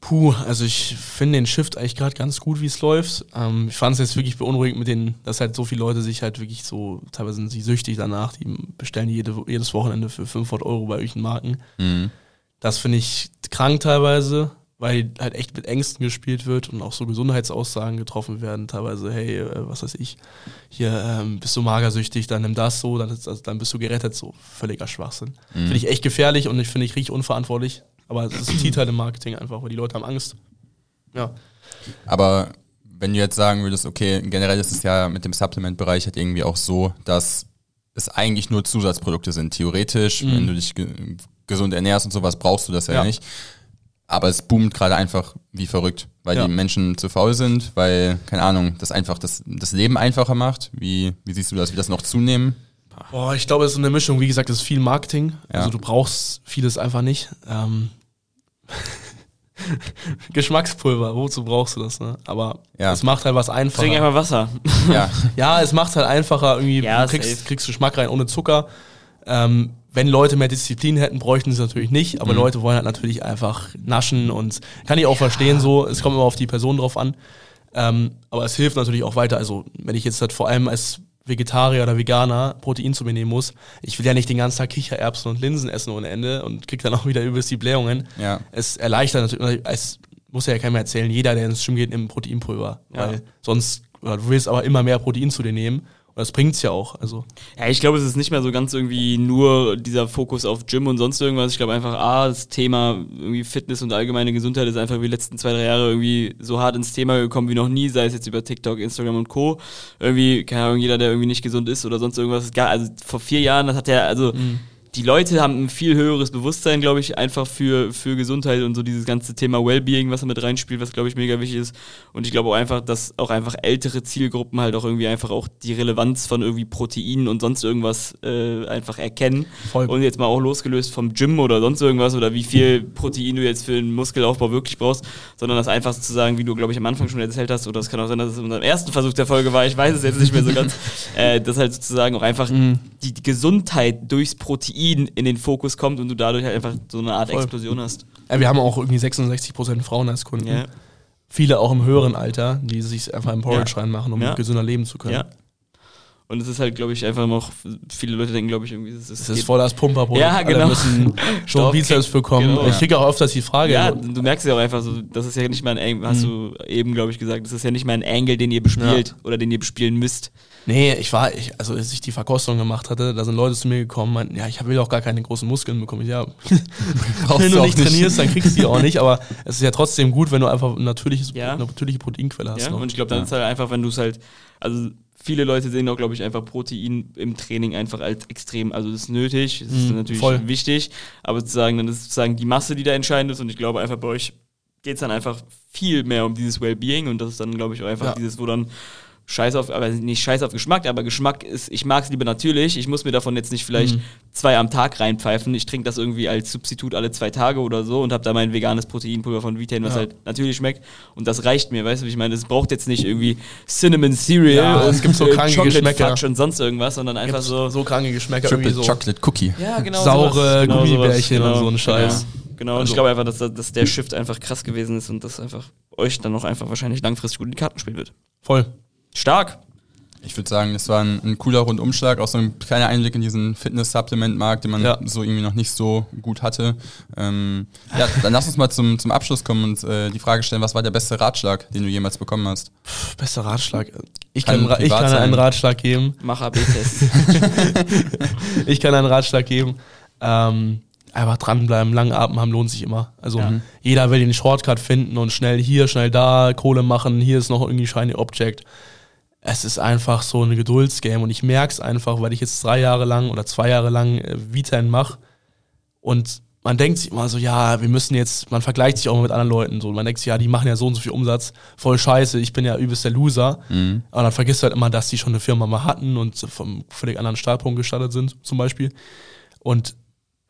Puh, also ich finde den Shift eigentlich gerade ganz gut, wie es läuft. Ähm, ich fand es jetzt wirklich beunruhigend mit den, dass halt so viele Leute sich halt wirklich so, teilweise sind sie süchtig danach, die bestellen jede, jedes Wochenende für 500 Euro bei irgendwelchen Marken. Mhm. Das finde ich krank teilweise, weil halt echt mit Ängsten gespielt wird und auch so Gesundheitsaussagen getroffen werden. Teilweise, hey, äh, was weiß ich, hier ähm, bist du magersüchtig, dann nimm das so, dann, ist, also, dann bist du gerettet. So völliger Schwachsinn. Mhm. Finde ich echt gefährlich und ich finde ich richtig unverantwortlich. Aber es zieht halt im Marketing einfach, weil die Leute haben Angst. Ja. Aber wenn du jetzt sagen würdest, okay, generell ist es ja mit dem Supplement-Bereich halt irgendwie auch so, dass es eigentlich nur Zusatzprodukte sind. Theoretisch, Mhm. wenn du dich ge gesund ernährst und sowas, brauchst du das ja, Ja. nicht. Aber es boomt gerade einfach wie verrückt, weil Ja. die Menschen zu faul sind, weil, keine Ahnung, das einfach das, das Leben einfacher macht. Wie, wie siehst du das? Wird das noch zunehmen? Boah, ich glaube, es ist eine Mischung. Wie gesagt, es ist viel Marketing. Ja. Also du brauchst vieles einfach nicht. Ähm Geschmackspulver, wozu brauchst du das? Ne? Aber Ja. es macht halt was einfacher. Trink einfach Wasser. Ja, Ja, es macht halt einfacher, irgendwie, Ja, du kriegst, kriegst Geschmack rein ohne Zucker. Ähm, wenn Leute mehr Disziplin hätten, bräuchten sie es natürlich nicht, aber Leute wollen halt natürlich einfach naschen und kann ich auch verstehen so, es kommt immer auf die Person drauf an. Ähm, aber es hilft natürlich auch weiter. Also, wenn ich jetzt halt vor allem als Vegetarier oder Veganer Protein zu mir nehmen muss, ich will ja nicht den ganzen Tag Kichererbsen und Linsen essen ohne Ende und krieg dann auch wieder übelst die Blähungen. ja. Es erleichtert natürlich, es muss ja keiner mehr erzählen, jeder, der ins Gym geht, nimmt Proteinpulver. Ja. Weil sonst, du willst aber immer mehr Protein zu dir nehmen. Das bringt's ja auch. Also, Ja, ich glaube, es ist nicht mehr so ganz irgendwie nur dieser Fokus auf Gym und sonst irgendwas. Ich glaube einfach, A, das Thema irgendwie Fitness und allgemeine Gesundheit ist einfach wie die letzten zwei, drei Jahre irgendwie so hart ins Thema gekommen wie noch nie, sei es jetzt über TikTok, Instagram und Co. Irgendwie, keine Ahnung, jeder, der irgendwie nicht gesund ist oder sonst irgendwas, ist gar, also vor vier Jahren, das hat ja, also, die Leute haben ein viel höheres Bewusstsein, glaube ich, einfach für, für Gesundheit und so dieses ganze Thema Wellbeing, was da mit reinspielt, was, glaube ich, mega wichtig ist. Und ich glaube auch einfach, dass auch einfach ältere Zielgruppen halt auch irgendwie einfach auch die Relevanz von irgendwie Proteinen und sonst irgendwas äh, einfach erkennen. Voll. Und jetzt mal auch losgelöst vom Gym oder sonst irgendwas oder wie viel Protein du jetzt für den Muskelaufbau wirklich brauchst, sondern das einfach sozusagen, wie du, glaube ich, am Anfang schon erzählt hast, oder es kann auch sein, dass es in unserem ersten Versuch der Folge war, ich weiß es jetzt nicht mehr so ganz, äh, dass halt sozusagen auch einfach die, die Gesundheit durchs Protein in den Fokus kommt und du dadurch halt einfach so eine Art Voll. Explosion hast. ja, wir haben auch irgendwie 66% Frauen als Kunden. Ja. Viele auch im höheren Alter, die sich einfach im Porridge Ja. reinmachen, um gesünder leben zu können. Ja. Und es ist halt, glaube ich, einfach noch, viele Leute denken, glaube ich, irgendwie, es Das ist voll das Pumperprodukt. Ja, genau. Alle müssen schon Bizeps bekommen. genau. Ich kriege auch öfters die Frage. Ja, du merkst ja auch einfach so, das ist ja nicht mal ein Angle, hast du eben, glaube ich, gesagt, das ist ja nicht mal ein Angle, den ihr bespielt oder den ihr bespielen müsst. Nee, ich war, ich, also als ich die Verkostung gemacht hatte, da sind Leute zu mir gekommen, meinten, ja, ich will auch gar keine großen Muskeln bekommen. Ich, ja, wenn du nicht trainierst, dann kriegst du die auch nicht, aber es ist ja trotzdem gut, wenn du einfach ein natürliches, Ja. eine natürliche Proteinquelle hast. Ja? ne? Und ich glaube, dann ist halt einfach, wenn du es halt, also viele Leute sehen auch, glaube ich, einfach Protein im Training einfach als extrem, also das ist nötig, das ist Mhm, natürlich voll. wichtig, aber sozusagen, dann ist sozusagen die Masse, die da entscheidend ist und ich glaube einfach bei euch geht es dann einfach viel mehr um dieses Wellbeing und das ist dann, glaube ich, auch einfach Ja. dieses, wo dann Scheiß auf, aber nicht Scheiß auf Geschmack, aber Geschmack ist, ich mag es lieber natürlich. Ich muss mir davon jetzt nicht vielleicht Mhm. zwei am Tag reinpfeifen. Ich trinke das irgendwie als Substitut alle zwei Tage oder so und habe da mein veganes Proteinpulver von Vitain, was Ja. halt natürlich schmeckt. Und das reicht mir, weißt du, wie ich meine? Es braucht jetzt nicht irgendwie Cinnamon Cereal Ja, und es gibt so kranke Chocolate Geschmäcker. Fudge und sonst irgendwas, sondern einfach Gibt's so. so kranke Geschmäcker, Triple irgendwie so. Chocolate Cookie. Ja, genau. Saure genau Gummibärchen sowas, und so ein Scheiß. Genau, genau. und Also- ich glaube einfach, dass, dass der Shift einfach krass gewesen ist und das einfach euch dann auch einfach wahrscheinlich langfristig gut in die Karten spielen wird. Voll. Stark. Ich würde sagen, das war ein, ein cooler Rundumschlag, auch so ein kleiner Einblick in diesen Fitness-Supplement-Markt, den man Ja. so irgendwie noch nicht so gut hatte. Ähm, ja, dann lass uns mal zum, zum Abschluss kommen und äh, die Frage stellen, was war der beste Ratschlag, den du jemals bekommen hast? Bester Ratschlag. Ich Kann kann, ich kann sein. einen Ratschlag geben. Mach AB-Test. Ich kann einen Ratschlag geben. Ähm, einfach dranbleiben, langen Atem haben lohnt sich immer. Also Ja. jeder will den Shortcut finden und schnell hier, schnell da, Kohle machen, hier ist noch irgendwie Shiny Object. Es ist einfach so ein Geduldsgame und ich merke es einfach, weil ich jetzt drei Jahre lang oder zwei Jahre lang äh, Vitan mache und man denkt sich immer so, ja, wir müssen jetzt, man vergleicht sich auch mal mit anderen Leuten so. Man denkt sich, ja, die machen ja so und so viel Umsatz, voll scheiße, ich bin ja übelst der Loser. Aber dann vergisst du halt immer, dass die schon eine Firma mal hatten und vom völlig anderen Startpunkt gestartet sind, zum Beispiel. Und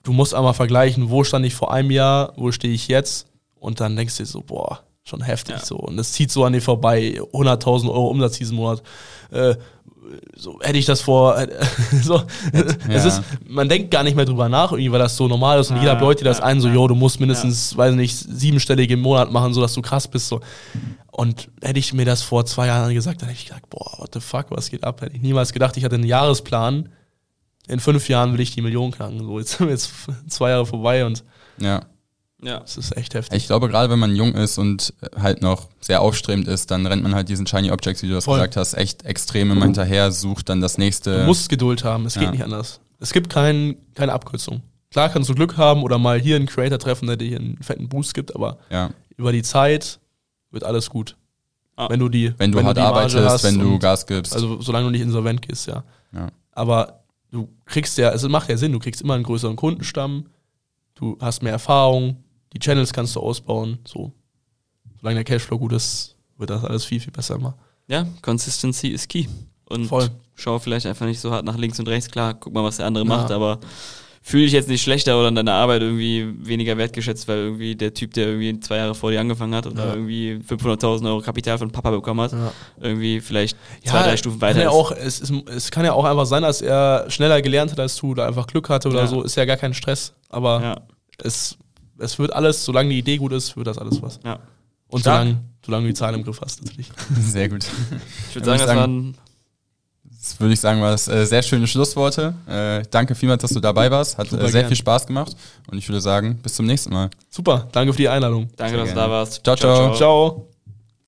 du musst einmal vergleichen, wo stand ich vor einem Jahr, wo stehe ich jetzt und dann denkst du dir so, boah, schon heftig Ja. so. Und es zieht so an dir vorbei, 100.000 Euro Umsatz diesen Monat. Äh, so hätte ich das vor, äh, so, es ja. ist, man denkt gar nicht mehr drüber nach, irgendwie, weil das so normal ist und Ja, jeder bläut dir das ja, ein, so, ja. yo, du musst mindestens, weiß nicht, siebenstellige im Monat machen, so dass du krass bist, so. Und hätte ich mir das vor zwei Jahren gesagt, dann hätte ich gedacht, boah, what the fuck, was geht ab? Hätte ich niemals gedacht, ich hatte einen Jahresplan, in fünf Jahren will ich die Million knacken, so, jetzt sind wir jetzt zwei Jahre vorbei und Ja. Ja. Das ist echt heftig. Ich glaube, gerade wenn man jung ist und halt noch sehr aufstrebend ist, dann rennt man halt diesen Shiny Objects, wie du das Voll. gesagt hast, echt extrem immer hinterher, sucht dann das nächste. Du musst Geduld haben, es geht Ja. nicht anders. Es gibt kein, keine Abkürzung. Klar kannst du Glück haben oder mal hier einen Creator treffen, der dir hier einen fetten Boost gibt, aber ja. über die Zeit wird alles gut. Ah. Wenn du die, Wenn du hart die Marge arbeitest, hast wenn du Gas gibst. Also solange du nicht insolvent gehst, ja. ja. Aber du kriegst ja, es macht ja Sinn, du kriegst immer einen größeren Kundenstamm, du hast mehr Erfahrung, die Channels kannst du ausbauen, so. Solange der Cashflow gut ist, wird das alles viel, viel besser immer. Ja, Consistency ist key. Und Voll. schau vielleicht einfach nicht so hart nach links und rechts. Klar, guck mal, was der andere Ja. macht, aber fühle dich jetzt nicht schlechter oder in deiner Arbeit irgendwie weniger wertgeschätzt, weil irgendwie der Typ, der irgendwie zwei Jahre vor dir angefangen hat oder Ja. irgendwie 500.000 Euro Kapital von Papa bekommen hat, Ja. irgendwie vielleicht zwei, drei Stufen weiter ist. auch, es, ist, es kann ja auch einfach sein, dass er schneller gelernt hat als du oder einfach Glück hatte oder so, ist ja gar kein Stress. Aber es, es wird alles, solange die Idee gut ist, wird das alles was. ja. Und Stark. solange, solange du die Zahlen im Griff hast, natürlich. Sehr gut. Ich würde sagen, das sagen- waren Das würde ich sagen, war das äh, sehr schöne Schlussworte. Äh, danke vielmals, dass du dabei warst. Hat Super äh, sehr gern. viel Spaß gemacht. Und ich würde sagen, bis zum nächsten Mal. Super, danke für die Einladung. Danke, Sehr dass du gerne. da warst. Ciao, ciao. Ciao.